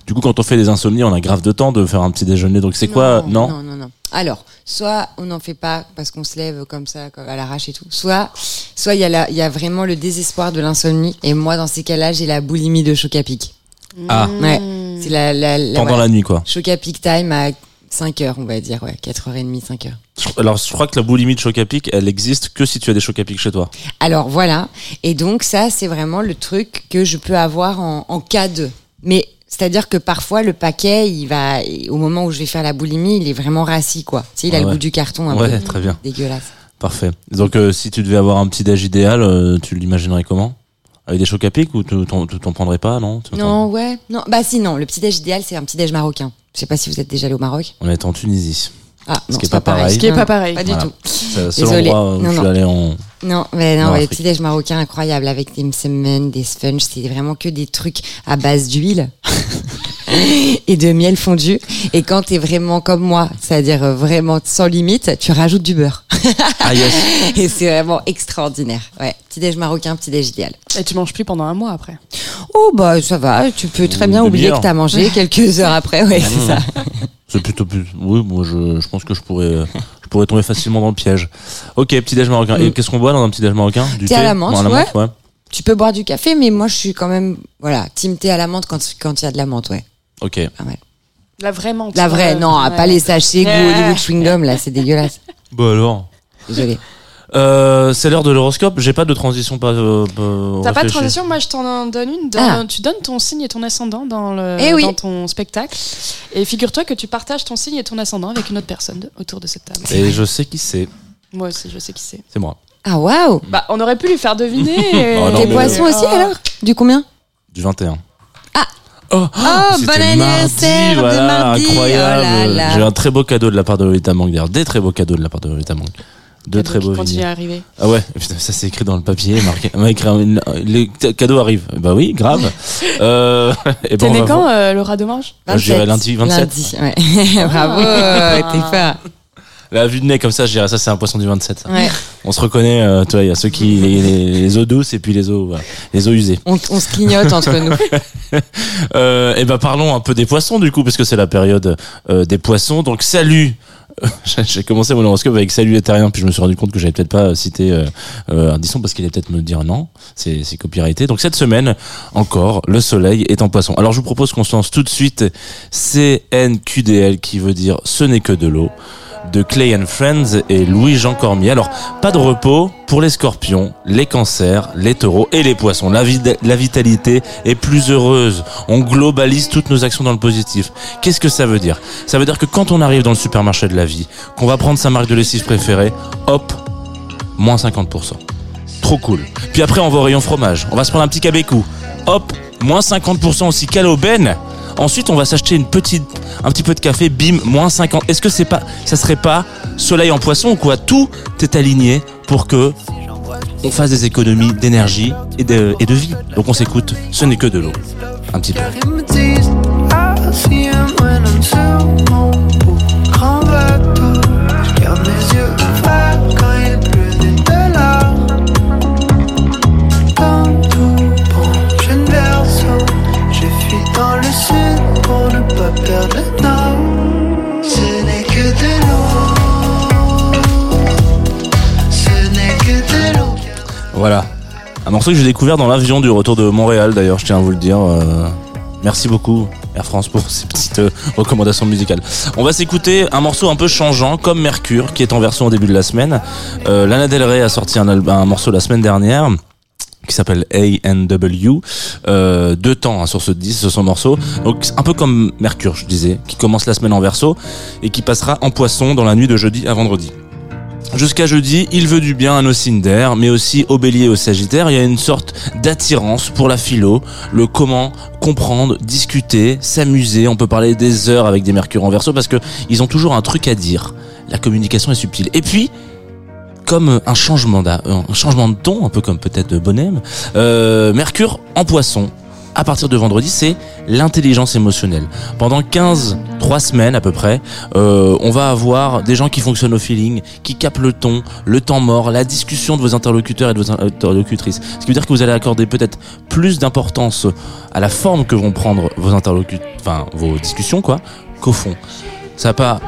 Du coup, quand on fait des insomnies, on a grave de temps de faire un petit déjeuner. Donc c'est quoi Non. Non, non, non. Alors, soit on n'en fait pas parce qu'on se lève comme ça, à l'arrache et tout. Soit, soit il y a la- il y a vraiment le désespoir de l'insomnie. Et moi, dans ces cas-là, j'ai la boulimie de choc à pic. Ah, Ouais. C'est la, la, la pendant voilà. la nuit, quoi. choc à pic time à 5 heures, on va dire, ouais, 4h30, 5 heures. Alors, je crois que la boulimie de choc à pic, elle existe que si tu as des chocs à pic chez toi. Alors voilà. Et donc ça, c'est vraiment le truc que je peux avoir en, en cas de. Mais c'est-à-dire que parfois le paquet, il va au moment où je vais faire la boulimie, il est vraiment rassis quoi. Tu sais, il a Ouais, le ouais. goût du carton un Ouais, peu très bien. dégueulasse. Parfait. Donc, euh, si tu devais avoir un petit déj idéal, euh, tu l'imaginerais comment? Avec des chocs à pic ou tu t'en prendrais pas, non Non, ouais, non, bah si non, le petit déj idéal, c'est un petit déj marocain. Je sais pas si vous êtes déjà allé au Maroc. On est en Tunisie. Ah, Ce non, qui est c'est pas, pas pareil. pareil. Ce qui est Non, pas pareil. Pas du Voilà. tout. C'est le seul Désolée. endroit où Non, je suis non. allé en. Non, mais non, les petits déj marocains incroyables avec des msemen, des sponges, c'est vraiment que des trucs à base d'huile et de miel fondu. Et quand t'es vraiment comme moi, c'est-à-dire vraiment sans limite, tu rajoutes du beurre. Ah yes. et c'est vraiment extraordinaire. Ouais, petit déj marocain, petit déj idéal. Et tu manges plus pendant un mois après? Oh bah ça va, tu peux très bien oublier que t'as mangé quelques heures après. Ouais, c'est ça. C'est plutôt plus. Oui, moi je, je pense que je pourrais, je pourrais tomber facilement dans le piège. Ok, petit déj marocain. Et qu'est-ce qu'on boit dans un petit déj marocain Du Thé à la menthe, Bon, ouais. Tu peux boire du café, mais moi je suis quand même voilà team thé à la menthe quand quand il y a de la menthe, ouais. Ok. Pas mal. La vraie menthe. La vraie, euh, non, ouais. pas les sachets goût. Hollywood chewing gum là, c'est dégueulasse. Bah alors. Désolé. Euh, c'est l'heure de l'horoscope. J'ai pas de transition pas. euh, pas T'as pas de transition Moi, je t'en donne une. Dans- Ah. Tu donnes ton signe et ton ascendant dans, le, Eh oui. dans ton spectacle. Et figure-toi que tu partages ton signe et ton ascendant avec une autre personne autour de cette table. Et je sais qui c'est. Moi aussi, je sais qui c'est. C'est moi. Ah waouh Bah, on aurait pu lui faire deviner. Oh, non, T'es mais- poisson aussi Ah. alors? Du combien? Du 21. Ah. Oh, Oh, bon anniversaire de voilà, mardi. incroyable. Oh là. J'ai un très beau cadeau de la part de Lolita Mang d'ailleurs, des très beaux cadeaux de la part de Lolita Mang. Deux très qui beaux continue vinyles. à arriver. Ah ouais, putain, ça c'est écrit dans le papier, marqué. on m'a écrit un- les cadeaux arrivent. Bah oui, grave. euh, et ben, on né va quand, euh, Laura Demange Bah, je dirais lundi 27. Lundi, ouais. Bravo, Ah. t'es fort. La vue de nez comme ça, je dirais ça c'est un poisson du 27. ça. Ouais. On se reconnaît, euh, tu vois, il y a ceux qui les, les, les eaux douces et puis les eaux voilà, les eaux usées. On, on se clignote entre nous. Euh, et ben parlons un peu des poissons du coup parce que c'est la période euh, des poissons. Donc salut. J'ai- commencé mon horoscope avec salut les terriens, puis je me suis rendu compte que j'avais peut-être pas cité euh, euh, Ardisson parce qu'il allait peut-être me dire non, c'est c'est copyrighté. Donc cette semaine encore, le soleil est en poisson. Alors je vous propose qu'on se lance tout de suite CNQDL qui veut dire ce n'est que de l'eau de Clay and Friends et Louis-Jean Cormier. Alors, pas de repos pour les scorpions, les cancers, les taureaux et les poissons. La, vid- la vitalité est plus heureuse. On globalise toutes nos actions dans le positif. Qu'est-ce que ça veut dire? Ça veut dire que quand on arrive dans le supermarché de la vie, qu'on va prendre sa marque de lessive préférée, hop, moins 50%. Trop cool. Puis après, on va au rayon fromage. On va se prendre un petit cabécou. Hop, moins 50% aussi qu'à l'aubaine. Ensuite, on va s'acheter une petite, un petit peu de café, bim, moins 50. Est-ce que c'est pas, ça serait pas soleil en poisson ou quoi? Tout est aligné pour que on fasse des économies d'énergie et de, et de vie. Donc on s'écoute, ce n'est que de l'eau. Un petit peu. Voilà. Un morceau que j'ai découvert dans l'avion du retour de Montréal d'ailleurs, je tiens à vous le dire. Euh, merci beaucoup Air France pour ces petites euh, recommandations musicales. On va s'écouter un morceau un peu changeant comme Mercure qui est en version au début de la semaine. Euh, Lana Del Rey a sorti un morceau la semaine dernière. Qui s'appelle A&W. Euh, deux temps hein, sur ce disque, sur son morceau. Donc un peu comme Mercure, je disais, qui commence la semaine en verso et qui passera en poisson dans la nuit de jeudi à vendredi. Jusqu'à jeudi, il veut du bien à nos Cinder, mais aussi au bélier et au sagittaire. Il y a une sorte d'attirance pour la philo, le comment comprendre, discuter, s'amuser. On peut parler des heures avec des mercure en verso parce que ils ont toujours un truc à dire. La communication est subtile. Et puis, comme un changement, d'a- un changement de ton, un peu comme peut-être de Bonhomme, euh, Mercure en poisson, à partir de vendredi, c'est l'intelligence émotionnelle. Pendant 15, 3 semaines à peu près, euh, on va avoir des gens qui fonctionnent au feeling, qui capent le ton, le temps mort, la discussion de vos interlocuteurs et de vos interlocutrices. Ce qui veut dire que vous allez accorder peut-être plus d'importance à la forme que vont prendre vos interlocuteurs, enfin vos discussions quoi, qu'au fond. Ça va pas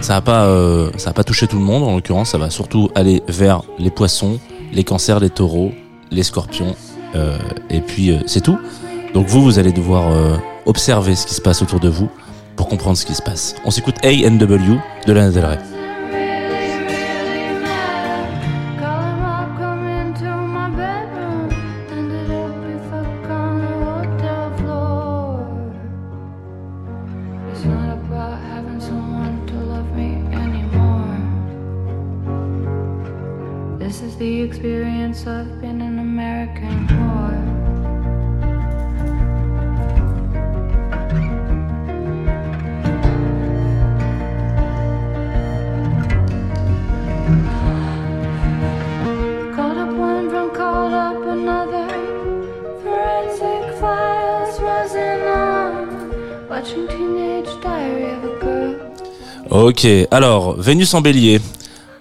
ça va pas euh, pas toucher tout le monde en l'occurrence ça va surtout aller vers les poissons les cancers les taureaux les scorpions euh, et puis euh, c'est tout. Donc vous vous allez devoir observer ce qui se passe autour de vous pour comprendre ce qui se passe. On s'écoute A&W de Lana Del ok alors Vénus en bélier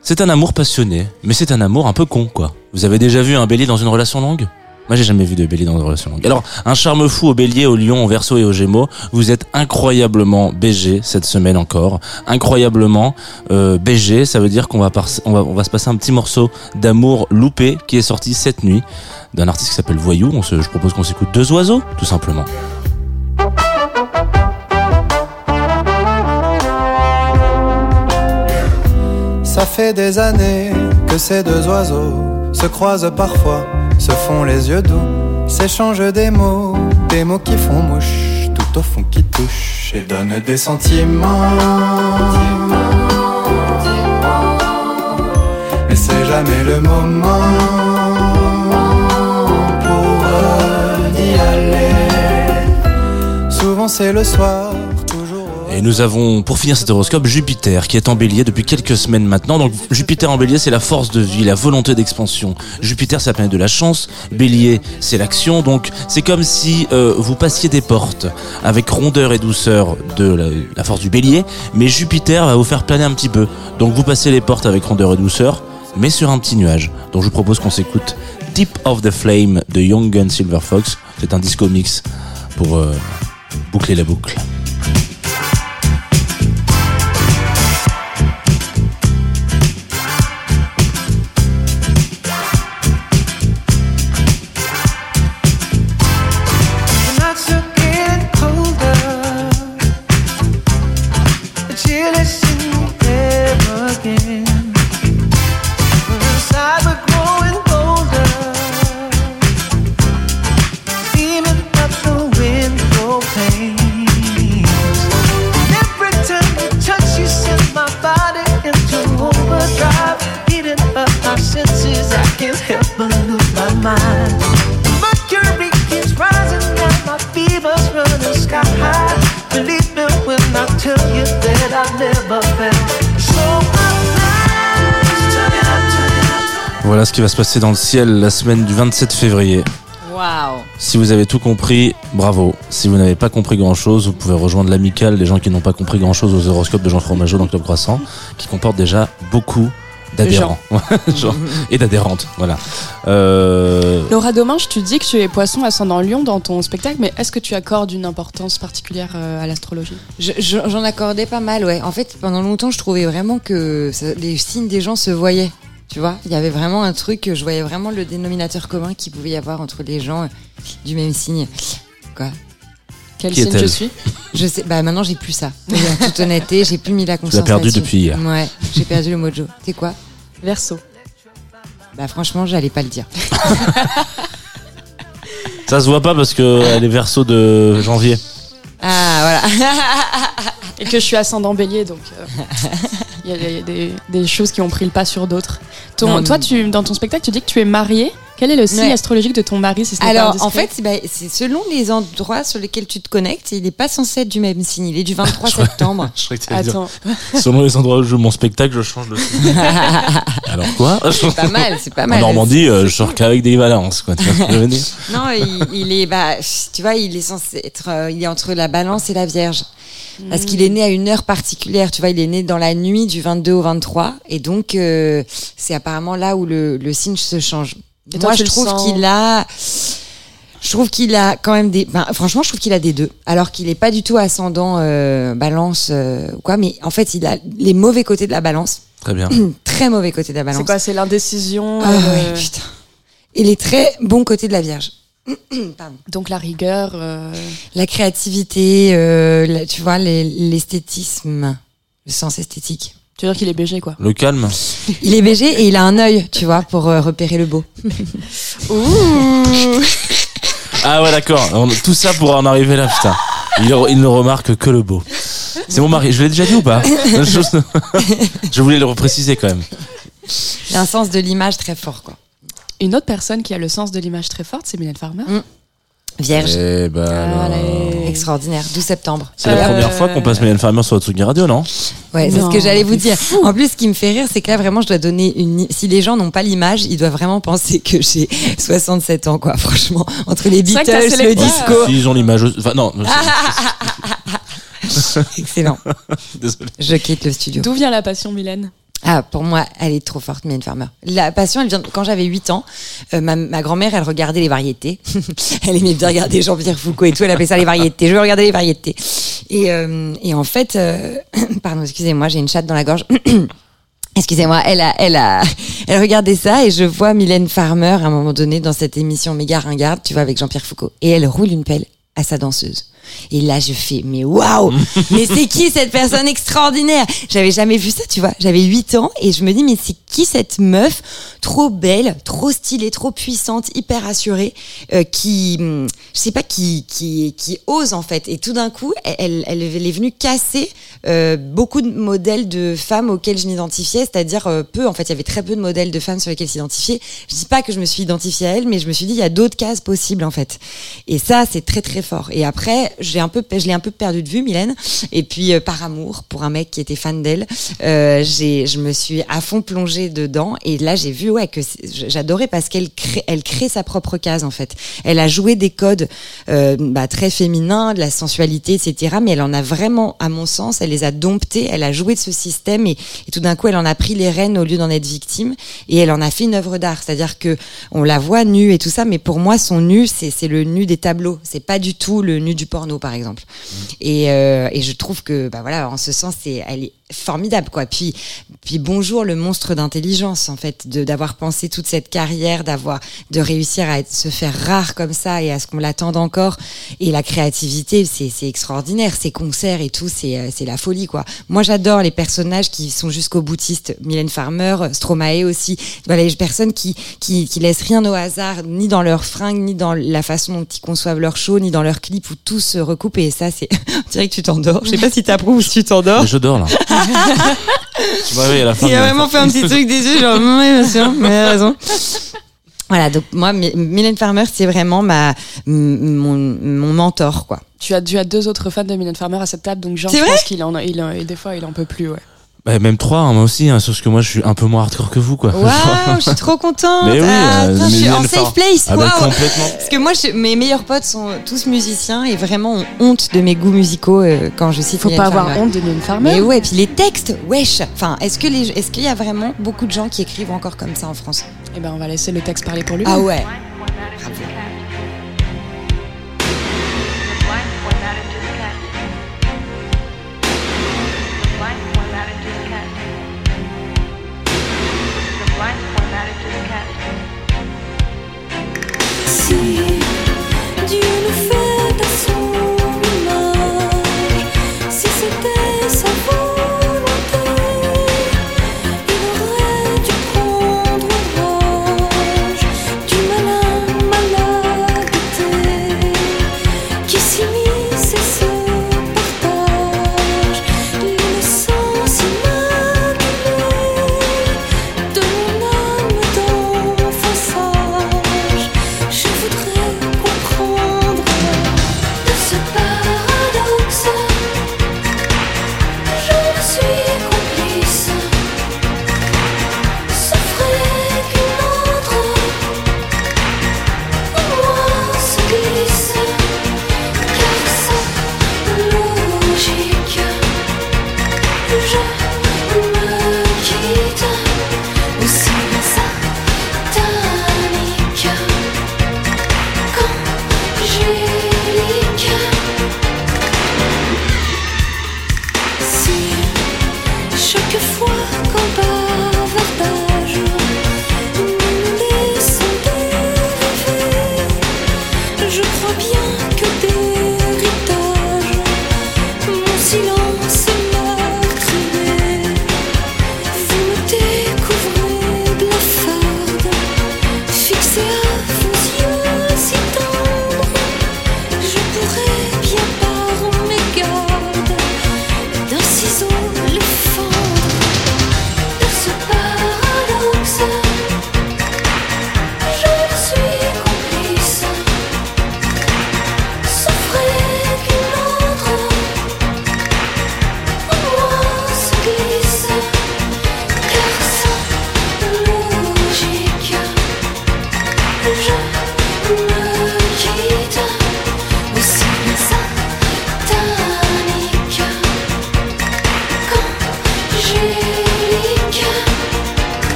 c'est un amour passionné mais c'est un amour un peu con quoi vous avez déjà vu un bélier dans une relation longue? Moi, j'ai jamais vu de bélier dans une relation longue. Alors, un charme fou au bélier, au lion, au verso et au gémeaux. Vous êtes incroyablement BG cette semaine encore. Incroyablement euh, BG, ça veut dire qu'on va, on va, on va se passer un petit morceau d'amour loupé qui est sorti cette nuit d'un artiste qui s'appelle Voyou. On se, je propose qu'on s'écoute deux oiseaux, tout simplement. Ça fait des années que ces deux oiseaux se croisent parfois, se font les yeux doux, s'échangent des mots, des mots qui font mouche, tout au fond qui touche et donnent des sentiments. Mais c'est jamais le moment pour d'y aller. Souvent c'est le soir, Et nous avons, pour finir cet horoscope, Jupiter, qui est en bélier depuis quelques semaines maintenant. Donc, Jupiter en bélier, c'est la force de vie, la volonté d'expansion. Jupiter, c'est la planète de la chance. Bélier, c'est l'action. Donc, c'est comme si euh, vous passiez des portes avec rondeur et douceur de la, force du bélier. Mais Jupiter va vous faire planer un petit peu. Donc, vous passez les portes avec rondeur et douceur, mais sur un petit nuage. Donc, je vous propose qu'on s'écoute Deep of the Flame de Young Gun Silver Fox. C'est un disco mix pour euh, boucler la boucle. Ce qui va se passer dans le ciel la semaine du 27 février. Waouh Si vous avez tout compris, bravo. Si vous n'avez pas compris grand chose, vous pouvez rejoindre l'amicale des gens qui n'ont pas compris grand chose aux horoscopes de Jean Fromageau dans le Club Croissant, qui comporte déjà beaucoup d'adhérents. Et d'adhérentes, voilà. Euh, Laura Domingue, tu dis que tu es poisson ascendant lion dans ton spectacle, mais est-ce que tu accordes une importance particulière euh, à l'astrologie? Je- je- J'en accordais pas mal, ouais. En fait, pendant longtemps, je trouvais vraiment que ça- les signes des gens se voyaient. Tu vois, il y avait vraiment un truc, je voyais vraiment le dénominateur commun qu'il pouvait y avoir entre les gens euh, du même signe. Quoi Quel Qui signe je suis? Je sais, bah maintenant j'ai plus ça. En toute honnêteté, j'ai plus mis la conscience. perdu là-dessus. depuis hier. Ouais, j'ai perdu le mojo. T'es quoi? Verso. Bah franchement, j'allais pas le dire. Ça se voit pas parce que elle est verso de janvier. Ah, voilà. Et que je suis ascendant bélier, donc euh, il y a des, des- des choses qui ont pris le pas sur d'autres. Ton- Non, toi, tu, dans ton spectacle, tu dis que tu es mariée. Quel est le signe Ouais. astrologique de ton mari si ce pas Alors, en fait, c'est bah, c'est selon les endroits sur lesquels tu te connectes, il n'est pas censé être du même signe. Il est du 23 septembre. Je que t'allais dire, Attends, selon les endroits où je joue mon spectacle, je change de signe. Alors quoi C'est pas mal, c'est pas En mal. Normandie, euh, je sors qu'avec des balances, quoi. Tu vois ce que je veux dire Non, il, il est, bah, tu vois, il est censé être, euh, il est entre la Balance et la Vierge. Parce qu'il est né à une heure particulière, tu vois, il est né dans la nuit du 22 au 23, et donc euh, c'est apparemment là où le, le signe se change. Et toi, Moi, je trouve sens qu'il a, je trouve qu'il a quand même des, ben, franchement, je trouve qu'il a des deux, alors qu'il est pas du tout ascendant euh, Balance euh, ou quoi, mais en fait, il a les mauvais côtés de la Balance, Très bien. très mauvais côtés de la Balance. c'est quoi C'est l'indécision Ah euh, ouais, putain. Et les très bons côtés de la Vierge. Donc la rigueur. euh, La créativité, euh, la- tu vois, les- l'esthétisme, le sens esthétique. tu veux dire qu'il est BG, quoi. Le calme. Il est BG et il a un œil, tu vois, pour euh, repérer le beau. Ah ouais, d'accord. Tout ça pour en arriver là, putain. Il, il ne remarque que le beau. C'est mon mari. Je l'ai déjà dit ou pas? Je, je voulais le repréciser quand même. Il a un sens de l'image très fort, quoi. Une autre personne qui a le sens de l'image très forte, c'est Mylène Farmer. Mm. Vierge, Eh ben. Allez. extraordinaire, 12 septembre. C'est la Euh, première fois qu'on passe Mylène Farmer sur Otsugi Radio, non? Ouais, c'est ce que j'allais vous dire. fou. En plus, ce qui me fait rire, c'est que là, vraiment, je dois donner une. Si les gens n'ont pas l'image, ils doivent vraiment penser que j'ai 67 ans, quoi. Franchement, entre les Beatles, le disco. Si ils ont l'image. Enfin, non. Excellent. Désolé. Je quitte le studio. D'où vient la passion, Mylène? Ah, pour moi, elle est trop forte, Mylène Farmer. La passion, elle vient de- quand j'avais 8 ans. euh, ma, ma grand-mère, elle regardait les variétés. elle aimait bien regarder Jean-Pierre Foucault et tout. Elle appelait ça les variétés. Je veux regarder les variétés. Et, euh, et en fait, euh, pardon, excusez-moi, j'ai une chatte dans la gorge. Excusez-moi, elle a, elle a, elle regardait ça et je vois Mylène Farmer à un moment donné dans cette émission méga ringarde, tu vois, avec Jean-Pierre Foucault. Et elle roule une pelle à sa danseuse. Et là, je fais, mais waouh! Mais c'est qui cette personne extraordinaire? J'avais jamais vu ça, tu vois. J'avais 8 ans et je me dis, mais c'est qui cette meuf trop belle, trop stylée, trop puissante, hyper assurée, euh, qui, hum, je sais pas, qui, qui, qui ose en fait. Et tout d'un coup, elle, elle, elle est venue casser euh, beaucoup de modèles de femmes auxquelles je m'identifiais, c'est-à-dire euh, peu. En fait, il y avait très peu de modèles de femmes sur lesquels s'identifier. Je dis pas que je me suis identifiée à elle, mais je me suis dit, il y a d'autres cases possibles en fait. Et ça, c'est très très fort. Et après, j'ai un peu, je l'ai un peu perdu de vue, Mylène. Et puis, euh, par amour pour un mec qui était fan d'elle, euh, j'ai, je me suis à fond plongée dedans. Et là, j'ai vu, ouais, que j'adorais parce qu'elle crée, elle crée sa propre case en fait. Elle a joué des codes euh, bah, très féminins, de la sensualité, etc. Mais elle en a vraiment, à mon sens, elle les a domptés. Elle a joué de ce système et, tout d'un coup, elle en a pris les rênes au lieu d'en être victime. Et elle en a fait une œuvre d'art. C'est-à-dire que on la voit nue et tout ça, mais pour moi, son nu, c'est le nu des tableaux. C'est pas du tout le nu du porno, par exemple. Et, euh, et je trouve que, bah voilà, en ce sens, c'est, elle est formidable, quoi. Puis, puis bonjour le monstre d'intelligence, en fait, de d'avoir pensé toute cette carrière, d'avoir, de réussir à se faire rare comme ça et à ce qu'on l'attende encore. Et la créativité, c'est c'est extraordinaire. Ces concerts et tout, c'est euh, c'est la folie, quoi. Moi, j'adore les personnages qui sont jusqu'au boutiste. Mylène Farmer, Stromae aussi. Voilà, les personnes qui, qui, qui laissent rien au hasard, ni dans leurs fringues, ni dans la façon dont ils conçoivent leur show, ni dans leurs clips où tout se recoupe. Et ça, c'est, on dirait que tu t'endors. Je sais pas si t'approuves ou si tu t'endors. Je dors là. me réveille à la fin. Il a vraiment fait un petit truc des yeux, genre, oui, bien sûr, mais a raison. Voilà, donc moi, My- Mylène Farmer, c'est vraiment ma, mon, mon mentor, quoi. Tu as, tu as deux autres fans de Mylène Farmer à cette table, donc Jean, C'est je pense qu'il en, il en- et des fois, il en peut plus, ouais. Bah, même trois, hein, moi aussi, hein, sauf que moi je suis un peu moins hardcore que vous, quoi. Waouh, je suis trop contente. Mais oui, Ah, euh, je suis en safe place. Ah bah, complètement. Parce que moi, je- mes meilleurs potes sont tous musiciens et vraiment ont honte de mes goûts musicaux euh, quand je cite Faut Mylène pas avoir Farmer. honte de Mylène Farmer. Mais ouais, puis les textes, wesh. Enfin, est-ce que les, est-ce qu'il y a vraiment beaucoup de gens qui écrivent encore comme ça en France? Eh ben, on va laisser le texte parler pour lui. Ah ouais. Si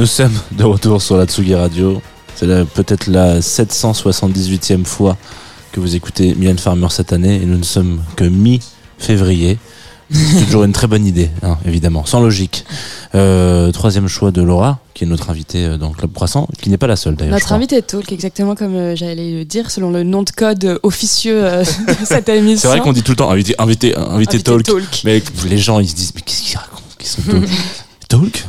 Nous sommes de retour sur la Tsugi Radio. C'est peut-être la 778e fois que vous écoutez Mylène Farmer cette année et nous ne sommes que mi-février. C'est toujours une très bonne idée, hein, évidemment, sans logique. Euh, troisième choix de Laura, qui est notre invitée euh, dans le Club Croissant, qui n'est pas la seule d'ailleurs. Notre crois. invité est Talk, exactement comme euh, j'allais le dire, selon le nom de code officieux euh, de cette émission. C'est vrai qu'on dit tout le temps invité, invité, invité, Invité talk, Talk. mais les gens ils se disent mais qu'est-ce qu'ils racontent sont talk? Talk?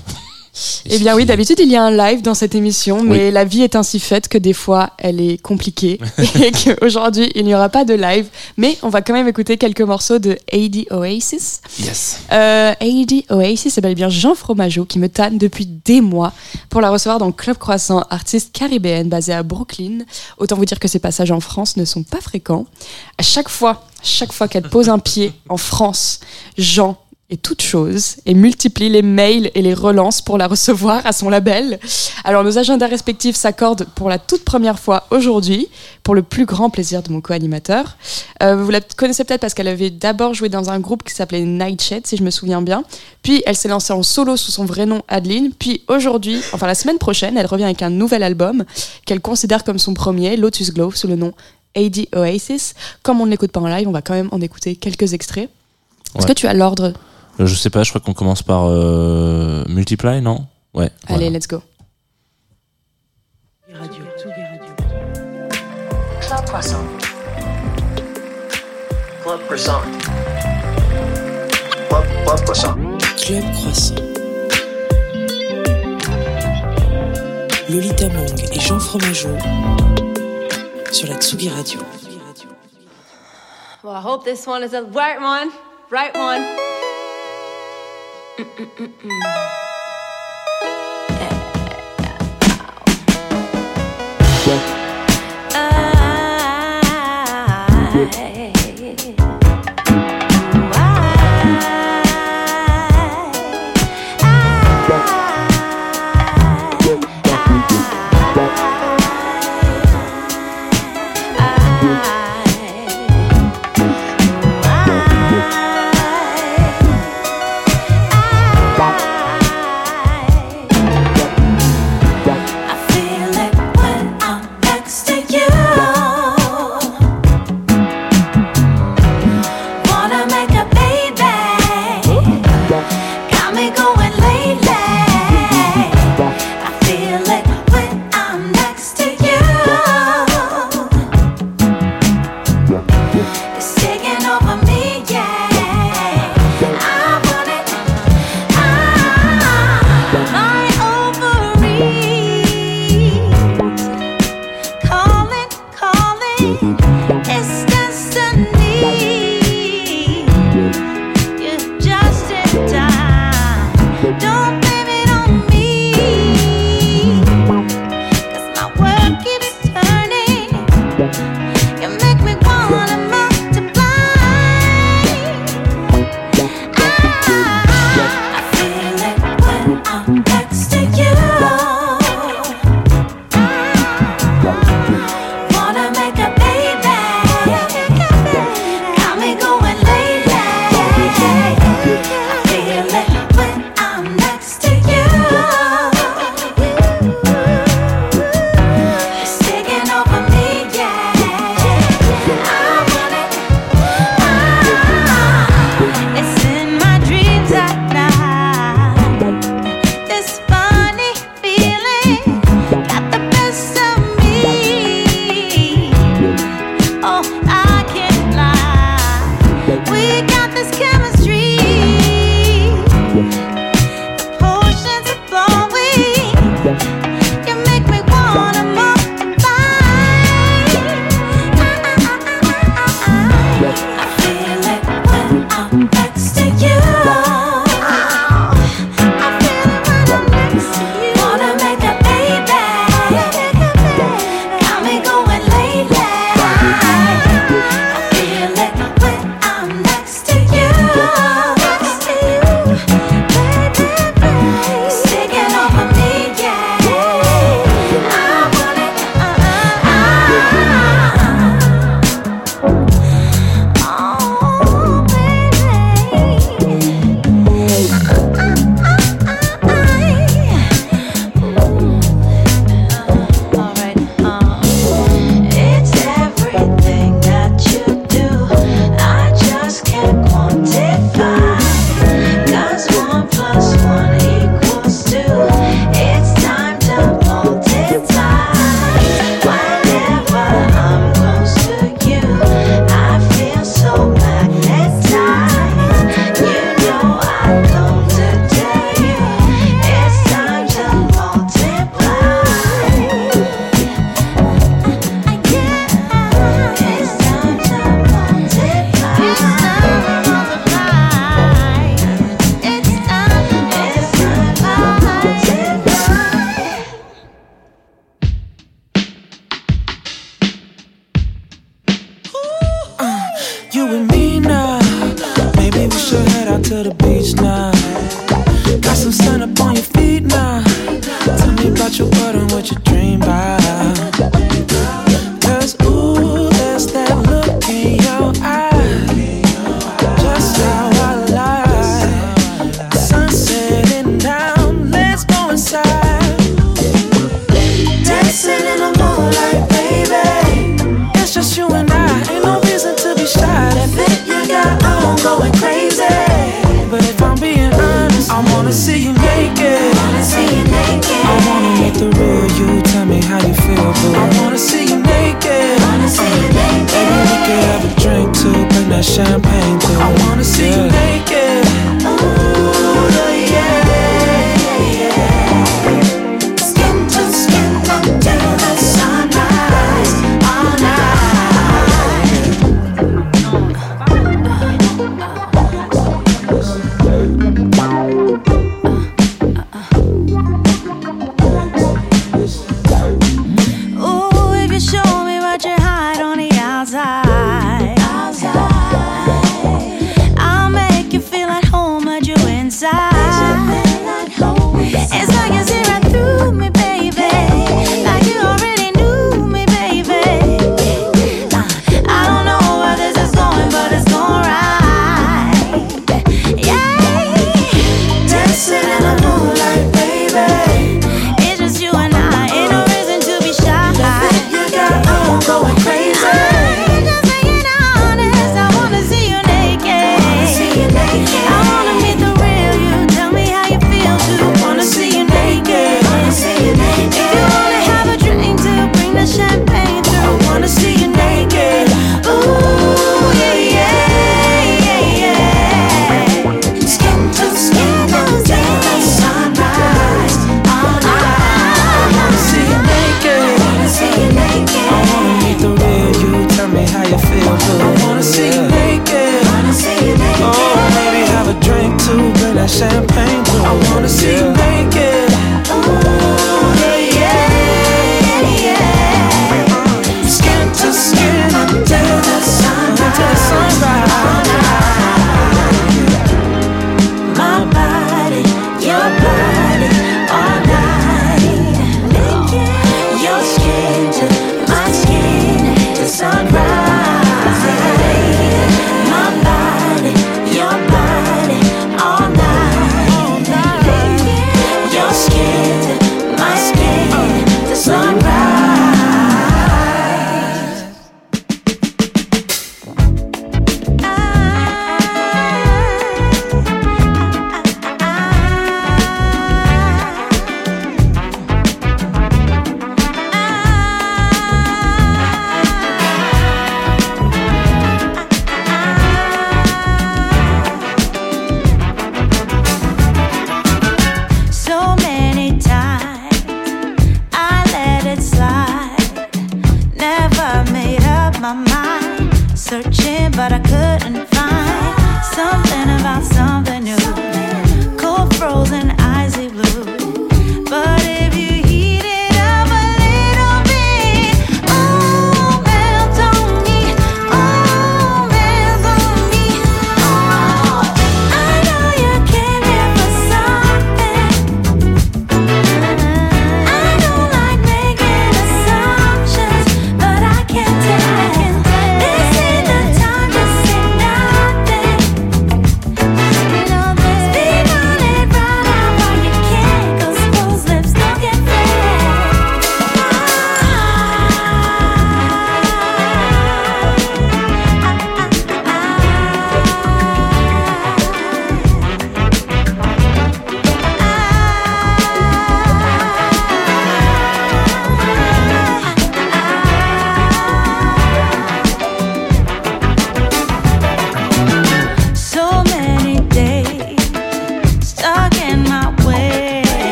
Eh bien oui, d'habitude il y a un live dans cette émission, mais Oui. la vie est ainsi faite que des fois elle est compliquée et qu'aujourd'hui il n'y aura pas de live, mais on va quand même écouter quelques morceaux de AD Oasis. Yes. Euh, AD Oasis, c'est bel et bien Jean Fromageau qui me tanne depuis des mois pour la recevoir dans Club Croissant, artiste caribéenne basée à Brooklyn. Autant vous dire que ses passages en France ne sont pas fréquents. À chaque fois, à chaque fois qu'elle pose un pied en France, Jean et toute chose et multiplie les mails et les relances pour la recevoir à son label. Alors nos agendas respectifs s'accordent pour la toute première fois aujourd'hui, pour le plus grand plaisir de mon co-animateur. Euh, vous la connaissez peut-être parce qu'elle avait d'abord joué dans un groupe qui s'appelait Nightshed, si je me souviens bien. Puis elle s'est lancée en solo sous son vrai nom Adeline. Puis aujourd'hui, enfin la semaine prochaine, elle revient avec un nouvel album qu'elle considère comme son premier, Lotus Glow, sous le nom AD Oasis. Comme on ne l'écoute pas en live, on va quand même en écouter quelques extraits. Est-ce Ouais. que tu as l'ordre? Je sais pas, je crois qu'on commence par euh, Multiply, non? Ouais. Allez, voilà. let's go. Radio. Club Croissant. Club Croissant. Club, Club Croissant. Club Croissant. Lolita Mang et Jean Fromageau sur la Tsugi Radio. Well, I hope this one is the right one. Right one. I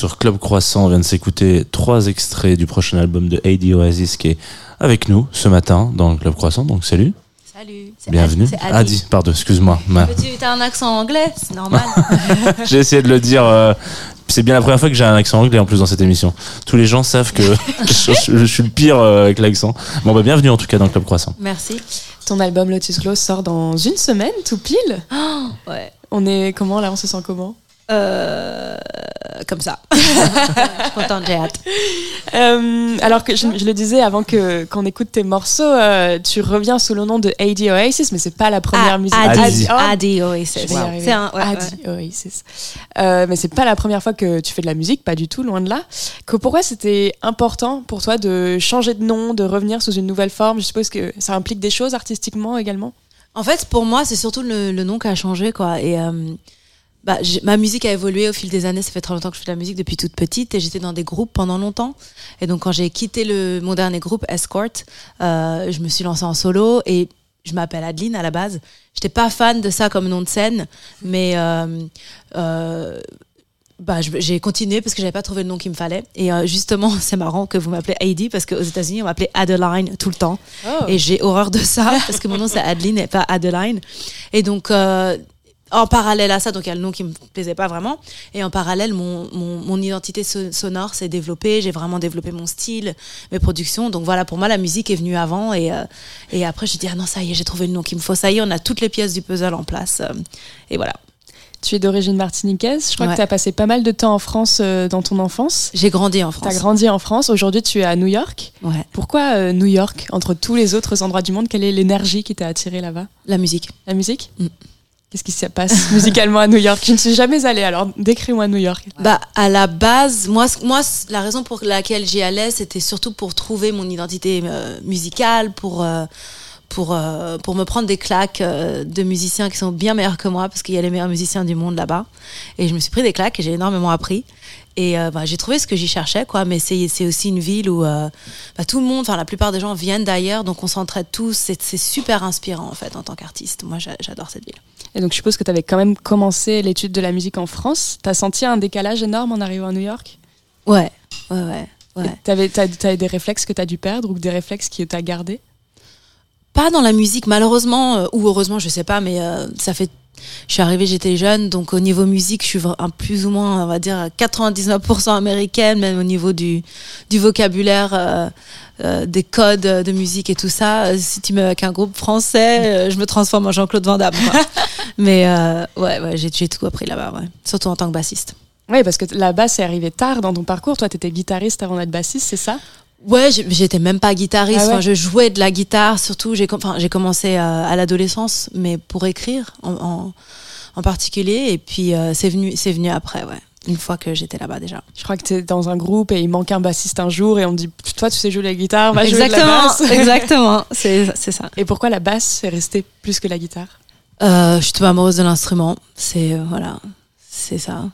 sur Club Croissant. On vient de s'écouter trois extraits du prochain album de AD Oasis qui est avec nous ce matin dans le Club Croissant. Donc salut, Salut. bienvenue. Adi- c'est Adi, pardon, excuse-moi. Ma- tu as un accent anglais, c'est normal. J'ai essayé de le dire. euh, c'est bien la première fois que j'ai un accent anglais en plus dans cette émission. Tous les gens savent que je, je- je suis le pire euh, avec l'accent. Bon, bah, bienvenue en tout cas dans le Club Croissant. Merci. Ton album Lotus Close sort dans une semaine, tout pile. Ouais. On est comment là? On se sent comment? Euh, comme ça. je suis contente, j'ai hâte. Euh, alors que je, je le disais avant que qu'on écoute tes morceaux, euh, tu reviens sous le nom de AD Oasis, mais c'est pas la première Ah, musique. Adi. oh, Adi Oasis. arriver. C'est un, ouais, Oasis. Euh, mais c'est pas la première fois que tu fais de la musique, pas du tout, loin de là. Que pourquoi c'était important pour toi de changer de nom, de revenir sous une nouvelle forme? Je suppose que ça implique des choses artistiquement également. En fait, pour moi, c'est surtout le, le nom qui a changé, quoi. Et euh, bah, ma musique a évolué au fil des années. Ça fait très longtemps que je fais de la musique depuis toute petite et j'étais dans des groupes pendant longtemps. Et donc, quand j'ai quitté le, mon dernier groupe, Escort, euh, je me suis lancée en solo et je m'appelle Adeline à la base. J'étais pas fan de ça comme nom de scène, mais euh, euh, bah, j'ai continué parce que j'avais pas trouvé le nom qu'il me fallait. Et euh, justement, c'est marrant que vous m'appelez Heidi parce qu'aux États-Unis, on m'appelait Adeline tout le temps. Et j'ai horreur de ça parce que mon nom c'est Adeline et pas Adeline. Et donc, en parallèle à ça, donc il y a le nom qui me plaisait pas vraiment. Et en parallèle, mon, mon, mon identité so- sonore s'est développée. J'ai vraiment développé mon style, mes productions. Donc voilà, pour moi, la musique est venue avant. Et, euh, et après, j'ai dit, ah non, ça y est, j'ai trouvé le nom qu'il me faut. Ça y est, on a toutes les pièces du puzzle en place. Euh, Et voilà. Tu es d'origine martiniquaise. Je crois Ouais. que tu as passé pas mal de temps en France euh, dans ton enfance. J'ai grandi en Tu as France. grandi en France. Aujourd'hui, tu es à New York. Ouais. Pourquoi euh, New York entre tous les autres endroits du monde? Quelle est l'énergie qui t'a attiré là-bas? La musique. La musique? Mm. Qu'est-ce qui se passe musicalement à New York? Je ne suis jamais allée, alors décris-moi New York. Bah, à la base, moi, moi, la raison pour laquelle j'y allais, c'était surtout pour trouver mon identité euh, musicale, pour, euh, pour, euh, pour me prendre des claques de musiciens qui sont bien meilleurs que moi, parce qu'il y a les meilleurs musiciens du monde là-bas. Et je me suis pris des claques et j'ai énormément appris. Et bah, j'ai trouvé ce que j'y cherchais, quoi. Mais c'est aussi une ville où bah, tout le monde, enfin la plupart des gens viennent d'ailleurs, donc on s'entraide tous. C'est super inspirant en fait en tant qu'artiste. Moi, j'a- j'adore cette ville. Et donc je suppose que tu avais quand même commencé l'étude de la musique en France. T'as senti un décalage énorme en arrivant à New York? Ouais, ouais, ouais. ouais. T'avais t'as, t'as des réflexes que t'as dû perdre ou des réflexes que t'as gardés pas dans la musique malheureusement euh, ou heureusement je sais pas mais euh, ça fait je suis arrivée j'étais jeune donc au niveau musique je suis un plus ou moins on va dire 99% américaine même au niveau du du vocabulaire euh, euh, des codes de musique et tout ça Euh, si tu mets avec un groupe français euh, je me transforme en Jean-Claude Van Damme quoi. mais ouais ouais j'ai tout appris là-bas ouais surtout en tant que bassiste Oui, parce que la basse est arrivée tard dans ton parcours. Toi, t'étais guitariste avant d'être bassiste, c'est ça? Ouais, j'étais même pas guitariste. Ah ouais. Enfin, je jouais de la guitare, surtout. J'ai, enfin, j'ai commencé euh, à l'adolescence, mais pour écrire en, en, en particulier. Et puis euh, c'est venu, c'est venu après, ouais. Une fois que j'étais là-bas déjà. Je crois que t'es dans un groupe et il manque un bassiste un jour et on dit Toi, tu sais jouer la guitare, va jouer de la basse. exactement. C'est, c'est ça. Et pourquoi la basse est restée plus que la guitare? Euh, je suis tombée amoureuse de l'instrument. C'est euh, voilà, c'est ça.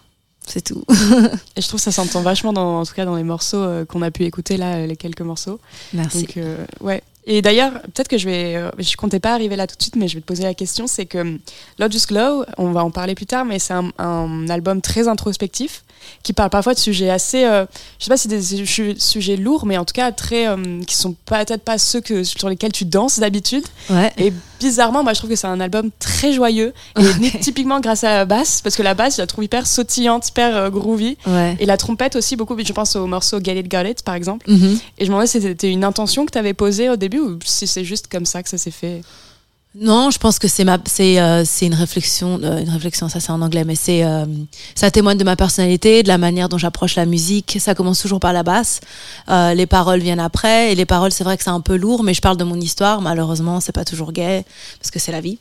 C'est tout. Et je trouve que ça s'entend vachement, dans, en tout cas dans les morceaux euh, qu'on a pu écouter là, euh, les quelques morceaux. Merci. Donc, euh, ouais. Et d'ailleurs, peut-être que je vais. euh, je comptais pas arriver là tout de suite, mais je vais te poser la question c'est que hum, Lotus Glow, on va en parler plus tard, mais c'est un, un album très introspectif qui parle parfois de sujets assez. euh, je sais pas si des su- sujets lourds, mais en tout cas très. euh, qui sont peut-être pas ceux que, sur lesquels tu danses d'habitude. Ouais. Et bizarrement, moi je trouve que c'est un album très joyeux, et typiquement grâce à la basse, parce que la basse, je la trouve hyper sautillante, hyper euh, groovy. Ouais. Et la trompette aussi, beaucoup. Je pense au morceau Get It, Got It, par exemple. Mhm. Et je me demandais si c'était une intention que tu avais posée au début ou si c'est juste comme ça que ça s'est fait? Non, je pense que c'est ma, c'est, euh, c'est une réflexion, euh, une réflexion, ça c'est en anglais, mais c'est, euh, ça témoigne de ma personnalité, de la manière dont j'approche la musique. Ça commence toujours par la basse, euh, les paroles viennent après, et les paroles, c'est vrai que c'est un peu lourd, mais je parle de mon histoire. Malheureusement, c'est pas toujours gay parce que c'est la vie.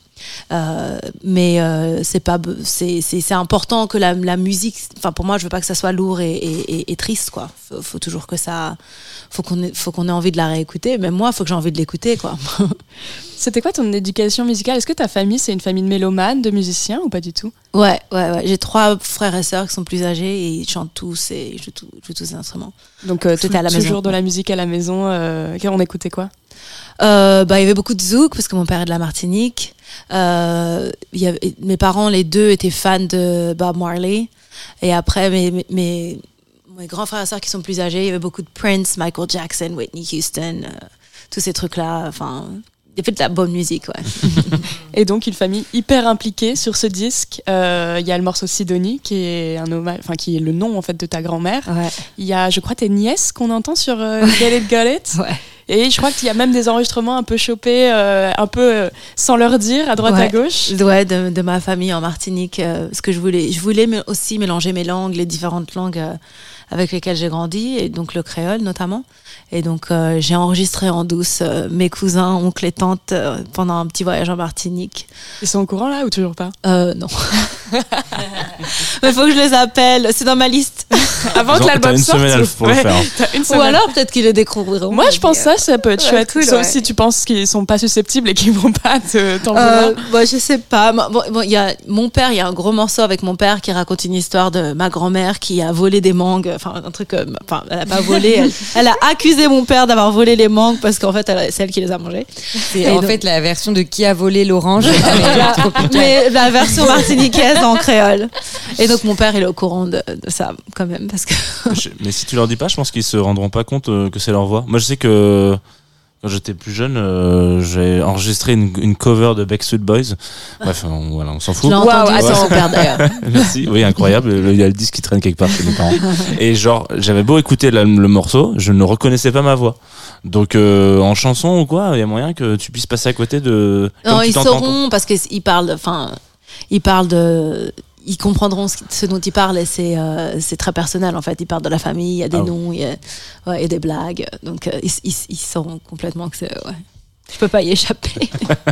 Euh, mais euh, c'est pas, c'est, important que la, la musique, enfin pour moi, je veux pas que ça soit lourd et, et, et- et triste, quoi. Faut, faut toujours que ça, faut qu'on ait, faut qu'on ait envie de la réécouter. Même moi, faut que j'ai envie de l'écouter, quoi. C'était quoi ton éducation musicale? Est-ce que ta famille, c'est une famille de mélomanes, de musiciens ou pas du tout? Ouais, ouais, ouais. J'ai trois frères et sœurs qui sont plus âgés et ils chantent tous et ils jouent, tout- jouent tous des instruments. Donc, euh, tout- à la maison. toujours de la musique à la maison. Euh, on écoutait quoi? Bah, il y avait beaucoup de zouk parce que mon père est de la Martinique. Euh, il y avait- mes parents, les deux, étaient fans de Bob Marley. Et après, mes, mes, mes, mes grands frères et sœurs qui sont plus âgés, il y avait beaucoup de Prince, Michael Jackson, Whitney Houston, euh, tous ces trucs-là. Enfin, il y avait de la bonne musique, ouais. Et donc une famille hyper impliquée sur ce disque. Euh, Il y a le morceau Sidonie qui est un enfin qui est le nom en fait de ta grand-mère. Ouais. Il y a, je crois, tes nièces qu'on entend sur Get It Got It? Ouais. Et je crois qu'il y a même des enregistrements un peu chopés, euh, un peu euh, sans leur dire, à droite Ouais. à gauche. Ouais, de, de ma famille en Martinique. euh, parce que je voulais, je voulais aussi mélanger mes langues, les différentes langues euh, avec lesquelles j'ai grandi, et donc le créole notamment. Et donc euh, j'ai enregistré en douce euh, mes cousins, oncles et tantes euh, pendant un petit voyage en Martinique. Ils sont au courant là ou toujours pas? Euh, non. Mais faut que je les appelle, c'est dans ma liste. Avant que l'album sorte. semaine pour ouais, Ou semaine. alors peut-être qu'ils le découvriront. Moi, je pense ça, ça peut être Ouais, chouette. cool, Sauf ouais. si tu penses qu'ils sont pas susceptibles et qu'ils vont pas te t'en Euh, vouloir. moi, je sais pas. Moi, Bon, bon, il y a mon père, il y a un gros morceau avec mon père qui raconte une histoire de ma grand-mère qui a volé des mangues. Enfin, un truc. euh, Enfin, elle a pas volé. Elle, elle a accusé mon père d'avoir volé les mangues parce qu'en fait, elle- c'est elle qui les a mangées. C'est Et en donc- fait la version de qui a volé l'orange. mais La- tropical. mais la version martiniquaise en créole. Et donc mon père il est au courant de, de ça quand même parce que Je- Mais si tu leur dis pas, je pense qu'ils se rendront pas compte euh, que c'est leur voix. Moi, je sais que quand j'étais plus jeune, euh, j'ai enregistré une, une cover de Backstreet Boys. Bref, on, voilà, on s'en fout. sur attends. mon père d'ailleurs. Merci. Oui, incroyable. Il y a le disque qui traîne quelque part chez mes parents. Et genre, j'avais beau écouter la- le morceau, je ne reconnaissais pas ma voix. Donc, euh, en chanson ou quoi, il y a moyen que tu puisses passer à côté de. Non, ils sauront parce qu'ils parlent, enfin, ils parlent de, ils comprendront ce, dont ils parlent et c'est euh, c'est très personnel en fait. Ils parlent de la famille, il y a des Ah noms, il y a, ouais, et des blagues, donc euh, ils, ils, ils sauront complètement que c'est, ouais. Je peux pas y échapper.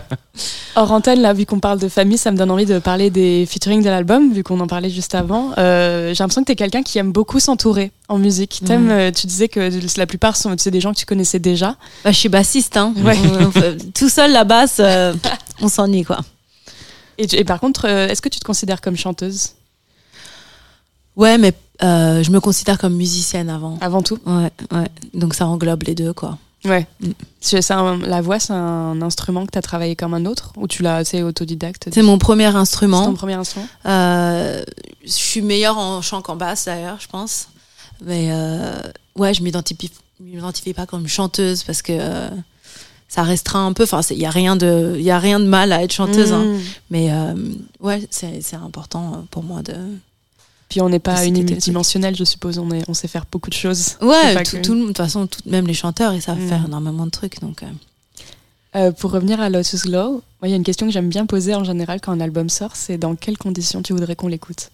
Hors antenne, là, vu qu'on parle de famille, ça me donne envie de parler des featuring de l'album, vu qu'on en parlait juste avant. Euh, J'ai l'impression que t'es quelqu'un qui aime beaucoup s'entourer en musique. T'aimes, euh, tu disais que la plupart sont c'est des gens que tu connaissais déjà. Bah, je suis bassiste, hein. On- on tout seul la basse, euh, on s'ennuie quoi. Et, tu- et par contre, euh, est-ce que tu te considères comme chanteuse? Ouais, mais euh, je me considère comme musicienne avant. avant tout? Ouais, ouais. Donc ça englobe les deux, quoi. Ouais. Mm. C'est un- la voix, c'est un instrument que tu as travaillé comme un autre? Ou tu l'as, c'est autodidacte? C'est mon premier C'est instrument. ton premier instrument? Euh, je suis meilleure en chant qu'en basse d'ailleurs, je pense. Mais euh, ouais, je m'identifie, je m'identifie pas comme chanteuse parce que ça restreint un peu. Enfin, il y a rien de, il y a rien de mal à être chanteuse. hein. Mm. Mais euh, ouais, c'est c'est important pour moi de. Puis on n'est pas unidimensionnel, je suppose. On, est, on sait faire beaucoup de choses. Ouais, tout, que- tout de toute façon, tout- même les chanteurs, ils savent Mm. faire énormément de trucs. Donc, euh. Euh, pour revenir à Lotus Glow, il y a une question que j'aime bien poser en général quand un album sort c'est dans quelles conditions tu voudrais qu'on l'écoute?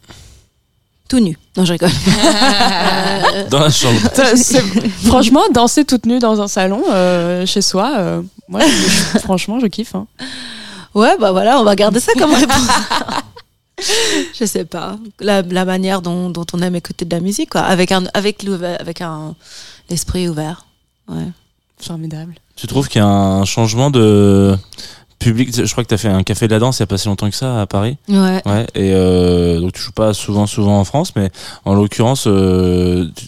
Tout nu. Non, je rigole. Dans la chambre. Ça, c'est- Franchement, danser toute nue dans un salon, euh, chez soi, euh, moi, je- franchement, je kiffe. hein. Ouais, bah voilà, on va garder ça comme réponse. je sais pas. La, la manière dont, dont on aime écouter de la musique, quoi. Avec un, avec avec un, l'esprit ouvert. Ouais. Formidable. Tu trouves qu'il y a un changement de public Je crois que tu as fait un café de la danse il y a pas si longtemps que ça à Paris. Ouais. Ouais. Et euh, donc tu joues pas souvent, souvent en France, mais en l'occurrence, euh, tu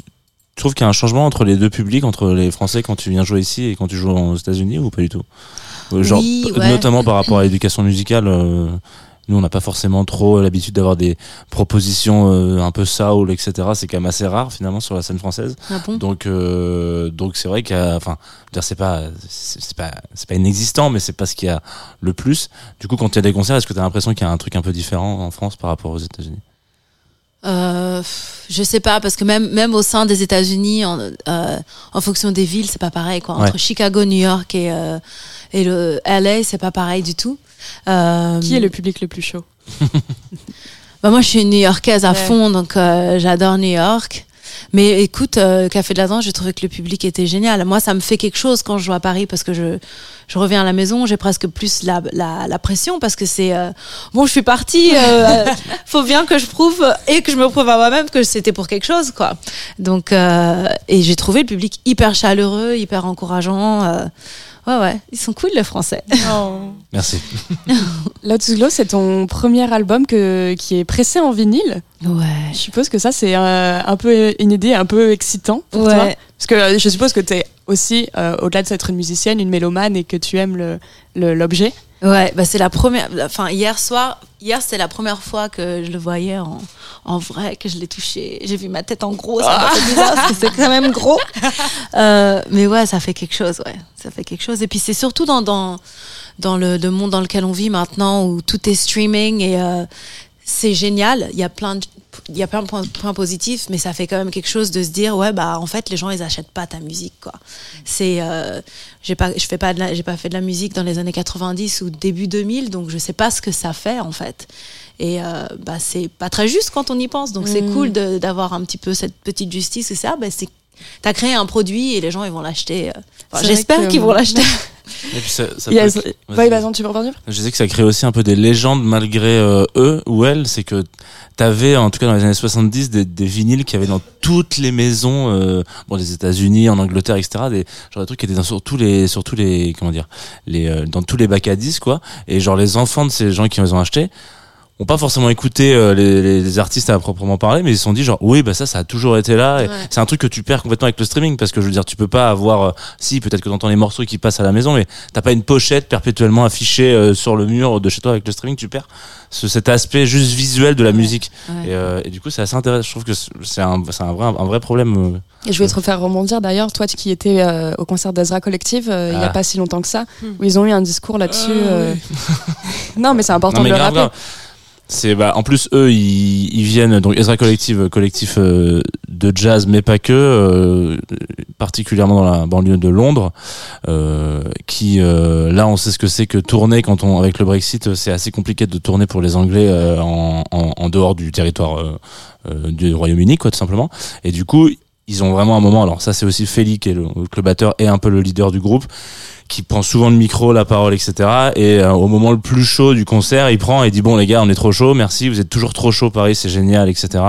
tu trouves qu'il y a un changement entre les deux publics, entre les Français quand tu viens jouer ici et quand tu joues aux États-Unis ou pas du tout? Euh, Genre, Oui, p- ouais. notamment par rapport à l'éducation musicale. euh, nous, on n'a pas forcément trop l'habitude d'avoir des propositions euh, un peu soul, etc. C'est quand même assez rare finalement sur la scène française. Ah bon? Donc, euh, donc c'est vrai qu'à, enfin, c'est pas, c'est pas, c'est pas inexistant, mais c'est pas ce qu'il y a le plus. Du coup, quand tu as des concerts, est-ce que tu as l'impression qu'il y a un truc un peu différent en France par rapport aux États-Unis? Euh, je sais pas parce que même même au sein des États-Unis, en, euh, en fonction des villes, c'est pas pareil quoi. Entre. Chicago, New York et euh, et le LA, c'est pas pareil du tout. Euh, Qui est le public le plus chaud? Bah moi, je suis une New-Yorkaise à Ouais. fond, donc euh, j'adore New York. Mais écoute, euh, Café de la Danse, j'ai trouvé que le public était génial. Moi, ça me fait quelque chose quand je joue à Paris parce que je, je reviens à la maison, j'ai presque plus la, la, la pression parce que c'est euh, bon, je suis partie. Euh, faut bien que je prouve et que je me prouve à moi-même que c'était pour quelque chose, quoi. Donc, euh, et j'ai trouvé le public hyper chaleureux, hyper encourageant. euh, ouais, ouais, ils sont cool les Français. Merci. Lotus Glow, c'est ton premier album que, qui est pressé en vinyle. Ouais. Je suppose que ça, c'est euh, un peu une idée un peu excitant pour Ouais. toi. Parce que je suppose que tu es aussi, euh, au-delà de être une musicienne, une mélomane et que tu aimes le- le- l'objet. Ouais, bah c'est la première. Enfin, hier soir, hier c'était la première fois que je le voyais en, en vrai, que je l'ai touché. J'ai vu ma tête en gros, ça m'a fait bizarre parce que c'est quand même gros. Euh, mais ouais, ça fait quelque chose, ouais. Ça fait quelque chose. Et puis c'est surtout dans, dans, dans le, le monde dans lequel on vit maintenant où tout est streaming et euh, c'est génial. Il y a plein de il y a plein de points, points positifs, mais ça fait quand même quelque chose de se dire ouais bah en fait les gens ils achètent pas ta musique quoi. C'est euh, j'ai pas je fais pas j'ai pas fait de la musique dans les années 90 ou début 2000 donc je sais pas ce que ça fait en fait. Et euh, bah c'est pas très juste quand on y pense donc c'est Mm. cool d'avoir un petit peu cette petite justice et ça bah c'est t'as créé un produit et les gens ils vont l'acheter. euh. Enfin, J'espère qu'ils vont l'acheter. Et puis ça, ça Yes. peut- Ouais, bah, tu peux revenir? Je disais que ça crée aussi un peu des légendes malgré euh, eux ou elles. C'est que t'avais, en tout cas dans les années 70, des, des vinyles qui avaient dans toutes les maisons, euh, bon, des États-Unis, en Angleterre, etc. Des genre des trucs qui étaient dans, sur tous les, sur tous les, comment dire, les, euh, dans tous les bacs à disques, quoi. Et genre les enfants de ces gens qui les ont achetés ont pas forcément écouté euh, les, artistes à proprement parler, mais ils se sont dit genre oui bah ça ça a toujours été là. Et Ouais. C'est un truc que tu perds complètement avec le streaming parce que je veux dire tu peux pas avoir, euh, si peut-être que t'entends les morceaux qui passent à la maison, mais t'as pas une pochette perpétuellement affichée euh, sur le mur de chez toi avec le streaming, tu perds ce, cet aspect juste visuel de la musique. Ouais. Et, euh, et du coup c'est assez intéressant. Je trouve que c'est un, c'est un vrai, un vrai problème. euh. Et je voulais te refaire rebondir d'ailleurs, toi qui étais euh, au concert d'Azra Collective euh, il y a Ah. pas si longtemps que ça, Hmm. où ils ont eu un discours là-dessus. euh. non, mais c'est important Non, mais de le grave, rappeler. grave. C'est bah en plus eux ils, viennent donc Ezra Collective collectif euh, de jazz mais pas que euh, particulièrement dans la banlieue de Londres euh, qui euh, là on sait ce que c'est que tourner quand on avec le Brexit c'est assez compliqué de tourner pour les Anglais euh, en, en, en dehors du territoire euh, euh, du Royaume-Uni quoi tout simplement. Et du coup ils ont vraiment un moment alors ça c'est aussi Feli qui est le, le batteur et un peu le leader du groupe qui prend souvent le micro, la parole, etc. Et euh, au moment le plus chaud du concert, il prend et dit bon les gars, on est trop chaud, merci, vous êtes toujours trop chaud, Paris, c'est génial, etc.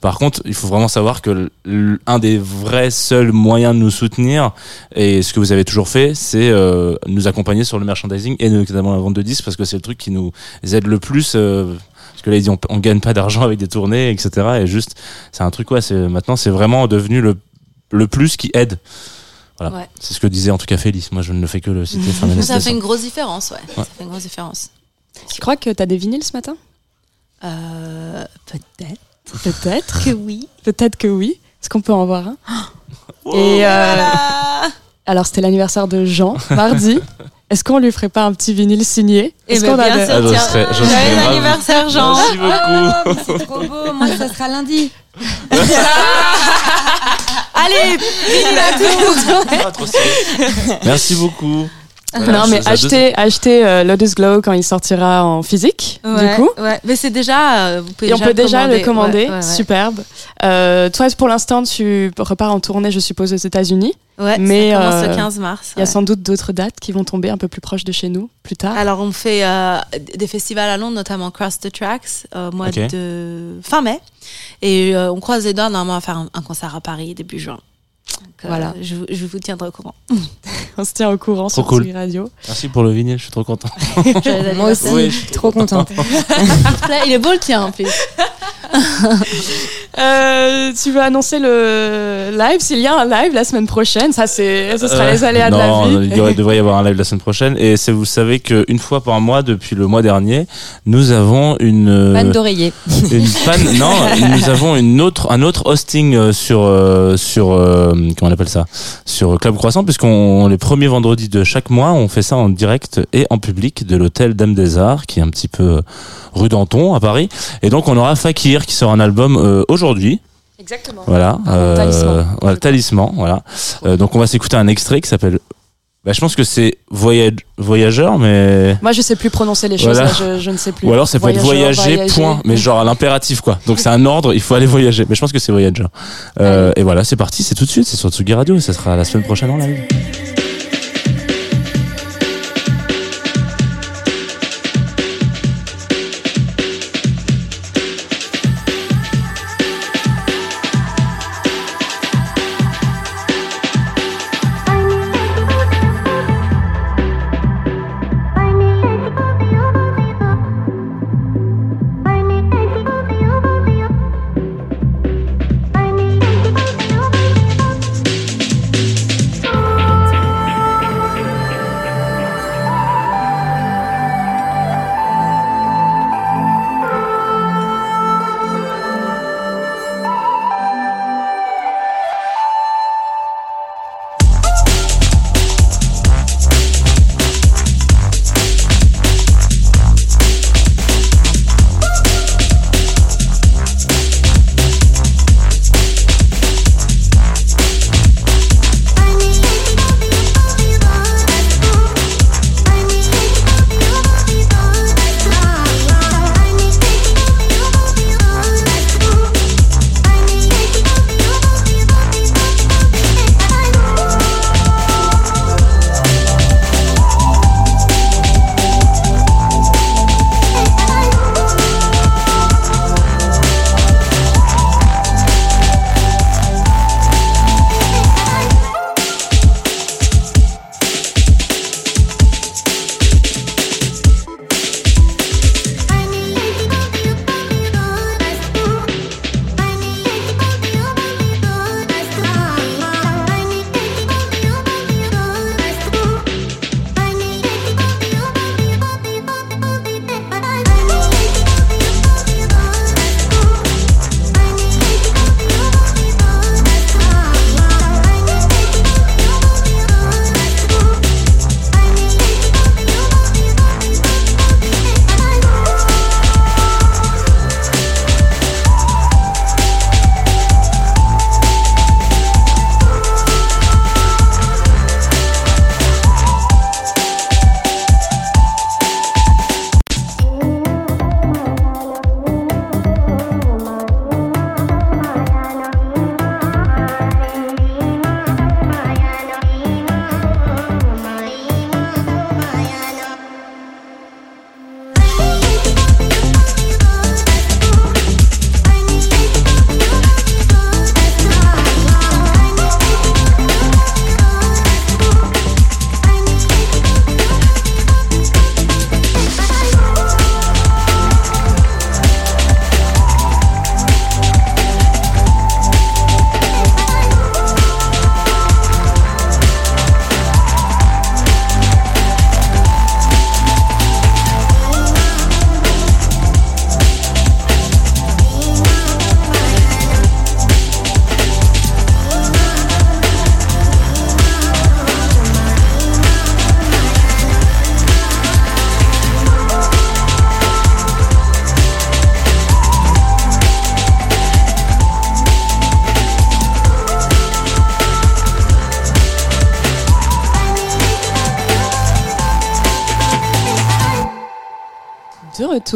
Par contre, il faut vraiment savoir que l- l- un des vrais seuls moyens de nous soutenir et ce que vous avez toujours fait, c'est euh, nous accompagner sur le merchandising et notamment la vente de disques parce que c'est le truc qui nous aide le plus. euh, parce que là, il dit on, on gagne pas d'argent avec des tournées, etc. Et juste, c'est un truc, ouais, c'est maintenant, c'est vraiment devenu le le plus qui aide. Voilà. Ouais. C'est ce que disait en tout cas Félix. Moi, je ne fais que le citer. Ça fait une grosse différence, ouais. Ça fait une grosse différence. Tu crois que t'as des vinyles ce matin? Euh, Peut-être. Peut-être. Que oui. Peut-être que oui. Est-ce qu'on peut en voir un? Et euh, alors c'était l'anniversaire de Jean mardi. Est-ce qu'on lui ferait pas un petit vinyle signé Eh Est-ce ben, qu'on a Ah, serais- j'en Joyeux anniversaire, Jean. Merci beaucoup. C'est trop beau. Moi, ça sera lundi. Allez, vinyle à stylé. Merci beaucoup. Non mais achetez, achetez euh, Lotus Glow quand il sortira en physique Ouais, du coup. ouais. Mais c'est déjà, euh, vous pouvez Et on peut déjà le commander, ouais, ouais. superbe. Euh, toi, pour l'instant, tu repars en tournée, je suppose, aux États-Unis. Ouais, Mais, ça commence euh, le 15 mars. Il y a sans doute d'autres dates qui vont tomber un peu plus proches de chez nous plus tard. Alors, on fait euh, des festivals à Londres, notamment Cross the Tracks, au mois de fin mai. Et euh, on croise les doigts, normalement, à faire un, un concert à Paris début juin. Donc, euh, Voilà. Je, je vous tiendrai au courant. On se tient au courant Trop sur cool. Tsugi Radio. Merci pour le vinyle, je suis trop content. Moi aussi. Oui, je suis trop contente. Il est beau le tien en plus. Euh, tu veux annoncer le live? S'il y a un live la semaine prochaine, ça c'est, ce sera Euh, les aléas de non, la vie. il y devrait y avoir un live la semaine prochaine. Et c'est, vous savez qu'une fois par mois, depuis le mois dernier, nous avons une euh, Panne d'oreiller. une panne. non, nous avons une autre, un autre hosting sur sur comment on appelle ça? Sur Club Croissant, puisqu'on les premiers vendredis de chaque mois, on fait ça en direct et en public de l'hôtel Dame des Arts, qui est un petit peu rue Danton à Paris. Et donc on aura Fakir qui sort un album euh, aujourd'hui. Exactement. Voilà, Pardon, Talisman. voilà, talisman, voilà. Euh, donc on va s'écouter un extrait qui s'appelle. Bah, je pense que c'est Voyage... voyageur, mais Moi, je sais plus prononcer les choses, Voilà. là, je, je ne sais plus. ou alors ça peut être voyager, point, mais genre à l'impératif quoi. Donc c'est un ordre, il faut aller voyager. Mais je pense que c'est voyageur. Euh, et voilà, c'est parti, c'est tout de suite, c'est sur Tsugi Radio, et ça sera la semaine prochaine en live.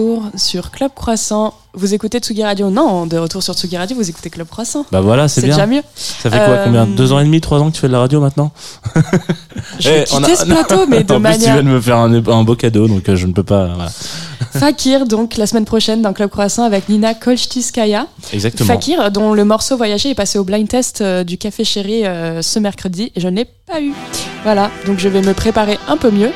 Retour sur Club Croissant. Vous écoutez Tsugi Radio Non, de retour sur Tsugi Radio, vous écoutez Club Croissant. Bah voilà, c'est C'est bien. déjà mieux. Ça fait quoi Euh, Combien Deux ans et demi, trois ans que tu fais de la radio maintenant Je vais Eh, on a- quitter ce plateau, mais de En plus, tu manière viens de me faire un, un beau cadeau, donc euh, je ne peux pas. voilà. Fakir, donc la semaine prochaine dans Club Croissant avec Nina Kolchtiskaya. Exactement. Fakir, dont le morceau Voyager est passé au blind test euh, du Café Chéri euh, ce mercredi et je ne l'ai pas eu. Voilà, donc je vais me préparer un peu mieux.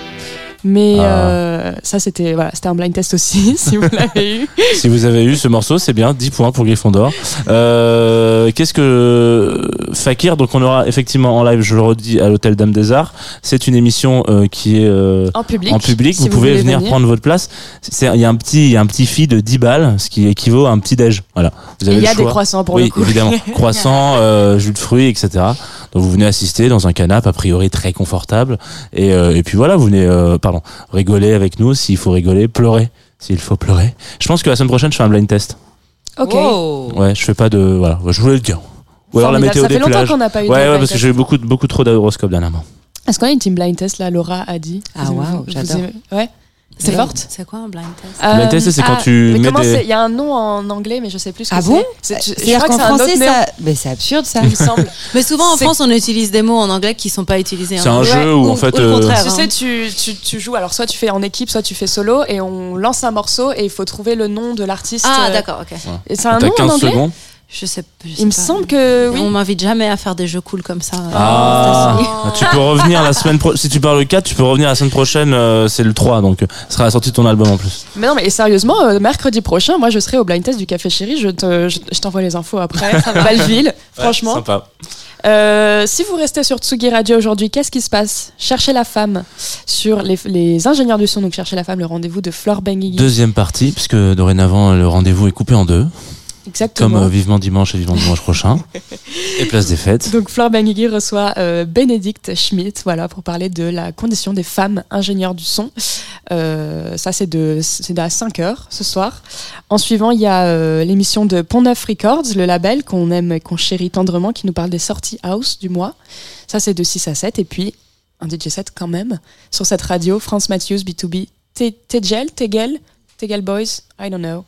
Mais Ah. euh, ça, c'était voilà, c'était un blind test aussi, si vous l'avez eu. Si vous avez eu ce morceau, c'est bien, 10 points pour Gryffondor. Euh, Qu'est-ce que Fakir Donc on aura effectivement en live, je le redis, à l'hôtel Dame des Arts. C'est une émission euh, qui est euh, En public. en public. si vous, pouvez venir, prendre votre place. Il y a un petit, il y a un petit fee de 10 balles, ce qui équivaut à un petit déj. Voilà. Vous Et avez Il y a des croissants pour oui, le coup. évidemment. Croissant, euh, jus de fruits, etc. Donc vous venez assister dans un canapé a priori très confortable. Et, euh, et puis voilà, vous venez, euh, pardon, rigoler avec nous s'il faut rigoler, pleurer s'il faut pleurer. Je pense que la semaine prochaine, je fais un blind test. Ok. Ouais, je fais pas de, voilà, je voulais le dire. Ou alors la météo Ça des fait longtemps plages. qu'on n'a pas eu de Ouais, ouais, parce que j'ai eu beaucoup, beaucoup trop d'horoscopes dernièrement. Est-ce qu'on a une team blind test là Laura a dit? Ah, Vous- waouh, vous- j'adore. aimez- Ouais. C'est forte. C'est quoi un blind test Blind test, c'est quand tu mais mets comment des- c'est Il y a un nom en anglais, mais je sais plus ce que Ah c'est. bon C'est- je- je C'est-à-dire crois que qu'en français, ça. Mais c'est absurde ça. il me semble. Mais souvent en France, on utilise des mots en anglais qui sont pas utilisés. en C'est un anglais. jeu où Ou- en fait, ou le euh, contraire, Tu hein. sais, tu, tu, tu joues, alors soit tu fais en équipe, soit tu fais solo, et on lance un morceau et il faut trouver le nom de l'artiste. Ah euh, d'accord, ok. Et c'est un nom en 15 anglais secondes. Je sais, je sais Il me pas. semble que oui. On m'invite jamais à faire des jeux cool comme ça. Ah, tu peux revenir la semaine prochaine. Si tu parles le 4, tu peux revenir la semaine prochaine. euh, c'est le 3, donc euh, ce sera la sortie de ton album en plus. Mais non, mais et sérieusement, euh, mercredi prochain, moi je serai au blind test du Café Chéri. Je te- je- je t'envoie les infos après. Belleville, franchement. Sympa. Euh, si vous restez sur Tsugi Radio aujourd'hui, qu'est-ce qui se passe? Cherchez la femme sur les, les ingénieurs du son. Donc cherchez la femme, le rendez-vous de Flore Benguigui. Deuxième partie, puisque dorénavant le rendez-vous est coupé en deux, Exactement. comme euh, vivement dimanche et vivement dimanche prochain, et place des fêtes. Donc Flore Benguigui reçoit euh, Bénédicte Schmidt, voilà, pour parler de la condition des femmes ingénieurs du son. Euh, ça, c'est de, c'est à 5 heures ce soir. En suivant, il y a euh, l'émission de Pont Neuf Records, le label qu'on aime et qu'on chérit tendrement, qui nous parle des sorties house du mois. Ça, c'est de 6 à 7. Et puis, un DJ set quand même, sur cette radio, France Matthews, B2B, Te- Tegel, Tegel, Tegel Boys, I don't know.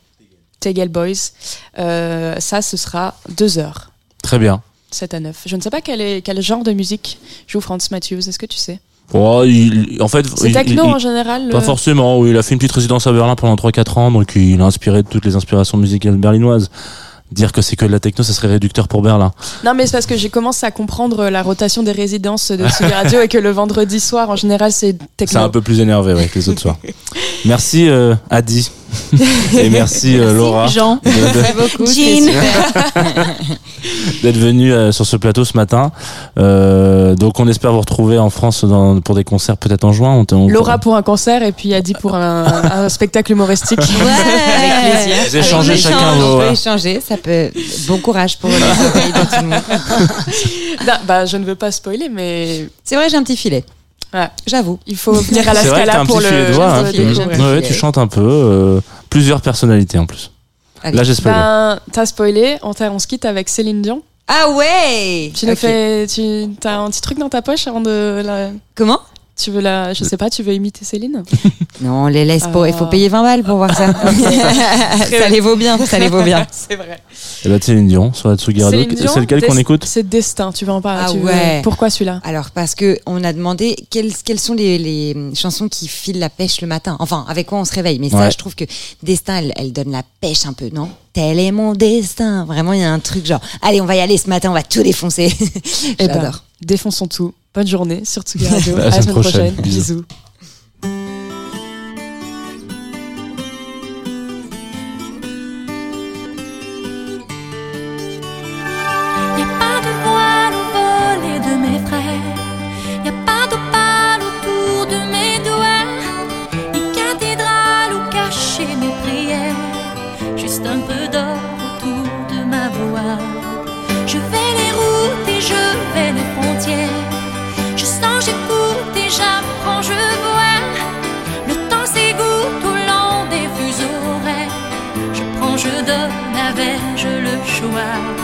Tegel Boys. Euh, ça, ce sera 2 heures. Très bien. 7 à 9. Je ne sais pas quel, est, quel genre de musique joue Franz Matthews. Est-ce que tu sais? Oh, il- en fait, C'est techno il- en général Pas le- forcément, oui, il a fait une petite résidence à Berlin pendant 3-4 ans, donc il a inspiré de toutes les inspirations musicales berlinoises. Dire que c'est que de la techno, ça serait réducteur pour Berlin. Non, mais c'est parce que j'ai commencé à comprendre la rotation des résidences de Tsugi Radio et que le vendredi soir, en général, c'est C'est techno. un peu plus énervé ouais, que les autres soirs. Merci euh, Adi. Et merci, euh, Laura Jean. de- de- Merci beaucoup. Jean. d'être venu euh, sur ce plateau ce matin. Euh, donc on espère vous retrouver en France dans- pour des concerts peut-être en juin. On te- on- Laura pour un concert et puis Adi pour un, un spectacle humoristique. Avec plaisir. Vous échangez On chacun échange, vos- On peut échanger, ça peut. Bon courage pour les oreilles de tout le monde. Non, bah, je ne veux pas spoiler, mais C'est vrai, j'ai un petit filet. Ouais. J'avoue. il faut venir à la Scala pour le. voix, hein. filet. Ouais, tu chantes un peu. euh, plusieurs personnalités en plus. Allez. Là j'ai spoilé. Ben, t'as spoilé, on, on se quitte avec Céline Dion. Ah ouais Tu nous fais, tu as un petit truc dans ta poche avant de la, Comment? Tu veux la, je sais pas, tu veux imiter Céline Non, on les laisse pas. Il faut Ah. payer 20 balles pour voir ça. ça les vaut bien, ça les vaut bien. C'est vrai. Et bah Céline Dion sur la Dion, C'est lequel qu'on écoute C'est Destin, tu veux en parler Ah tu veux- ouais. Pourquoi celui-là? Alors parce que on a demandé quelles, quelles sont les, les chansons qui filent la pêche le matin. Enfin, avec quoi on se réveille. Mais ça, je trouve que Destin, elle, elle donne la pêche un peu, non? Tel est mon destin. Vraiment, il y a un truc genre, allez, on va y aller ce matin, on va tout défoncer. Eh ben, J'adore. défonçons tout. Bonne journée sur Tsugi Radio. À la semaine prochaine. Bisous. Le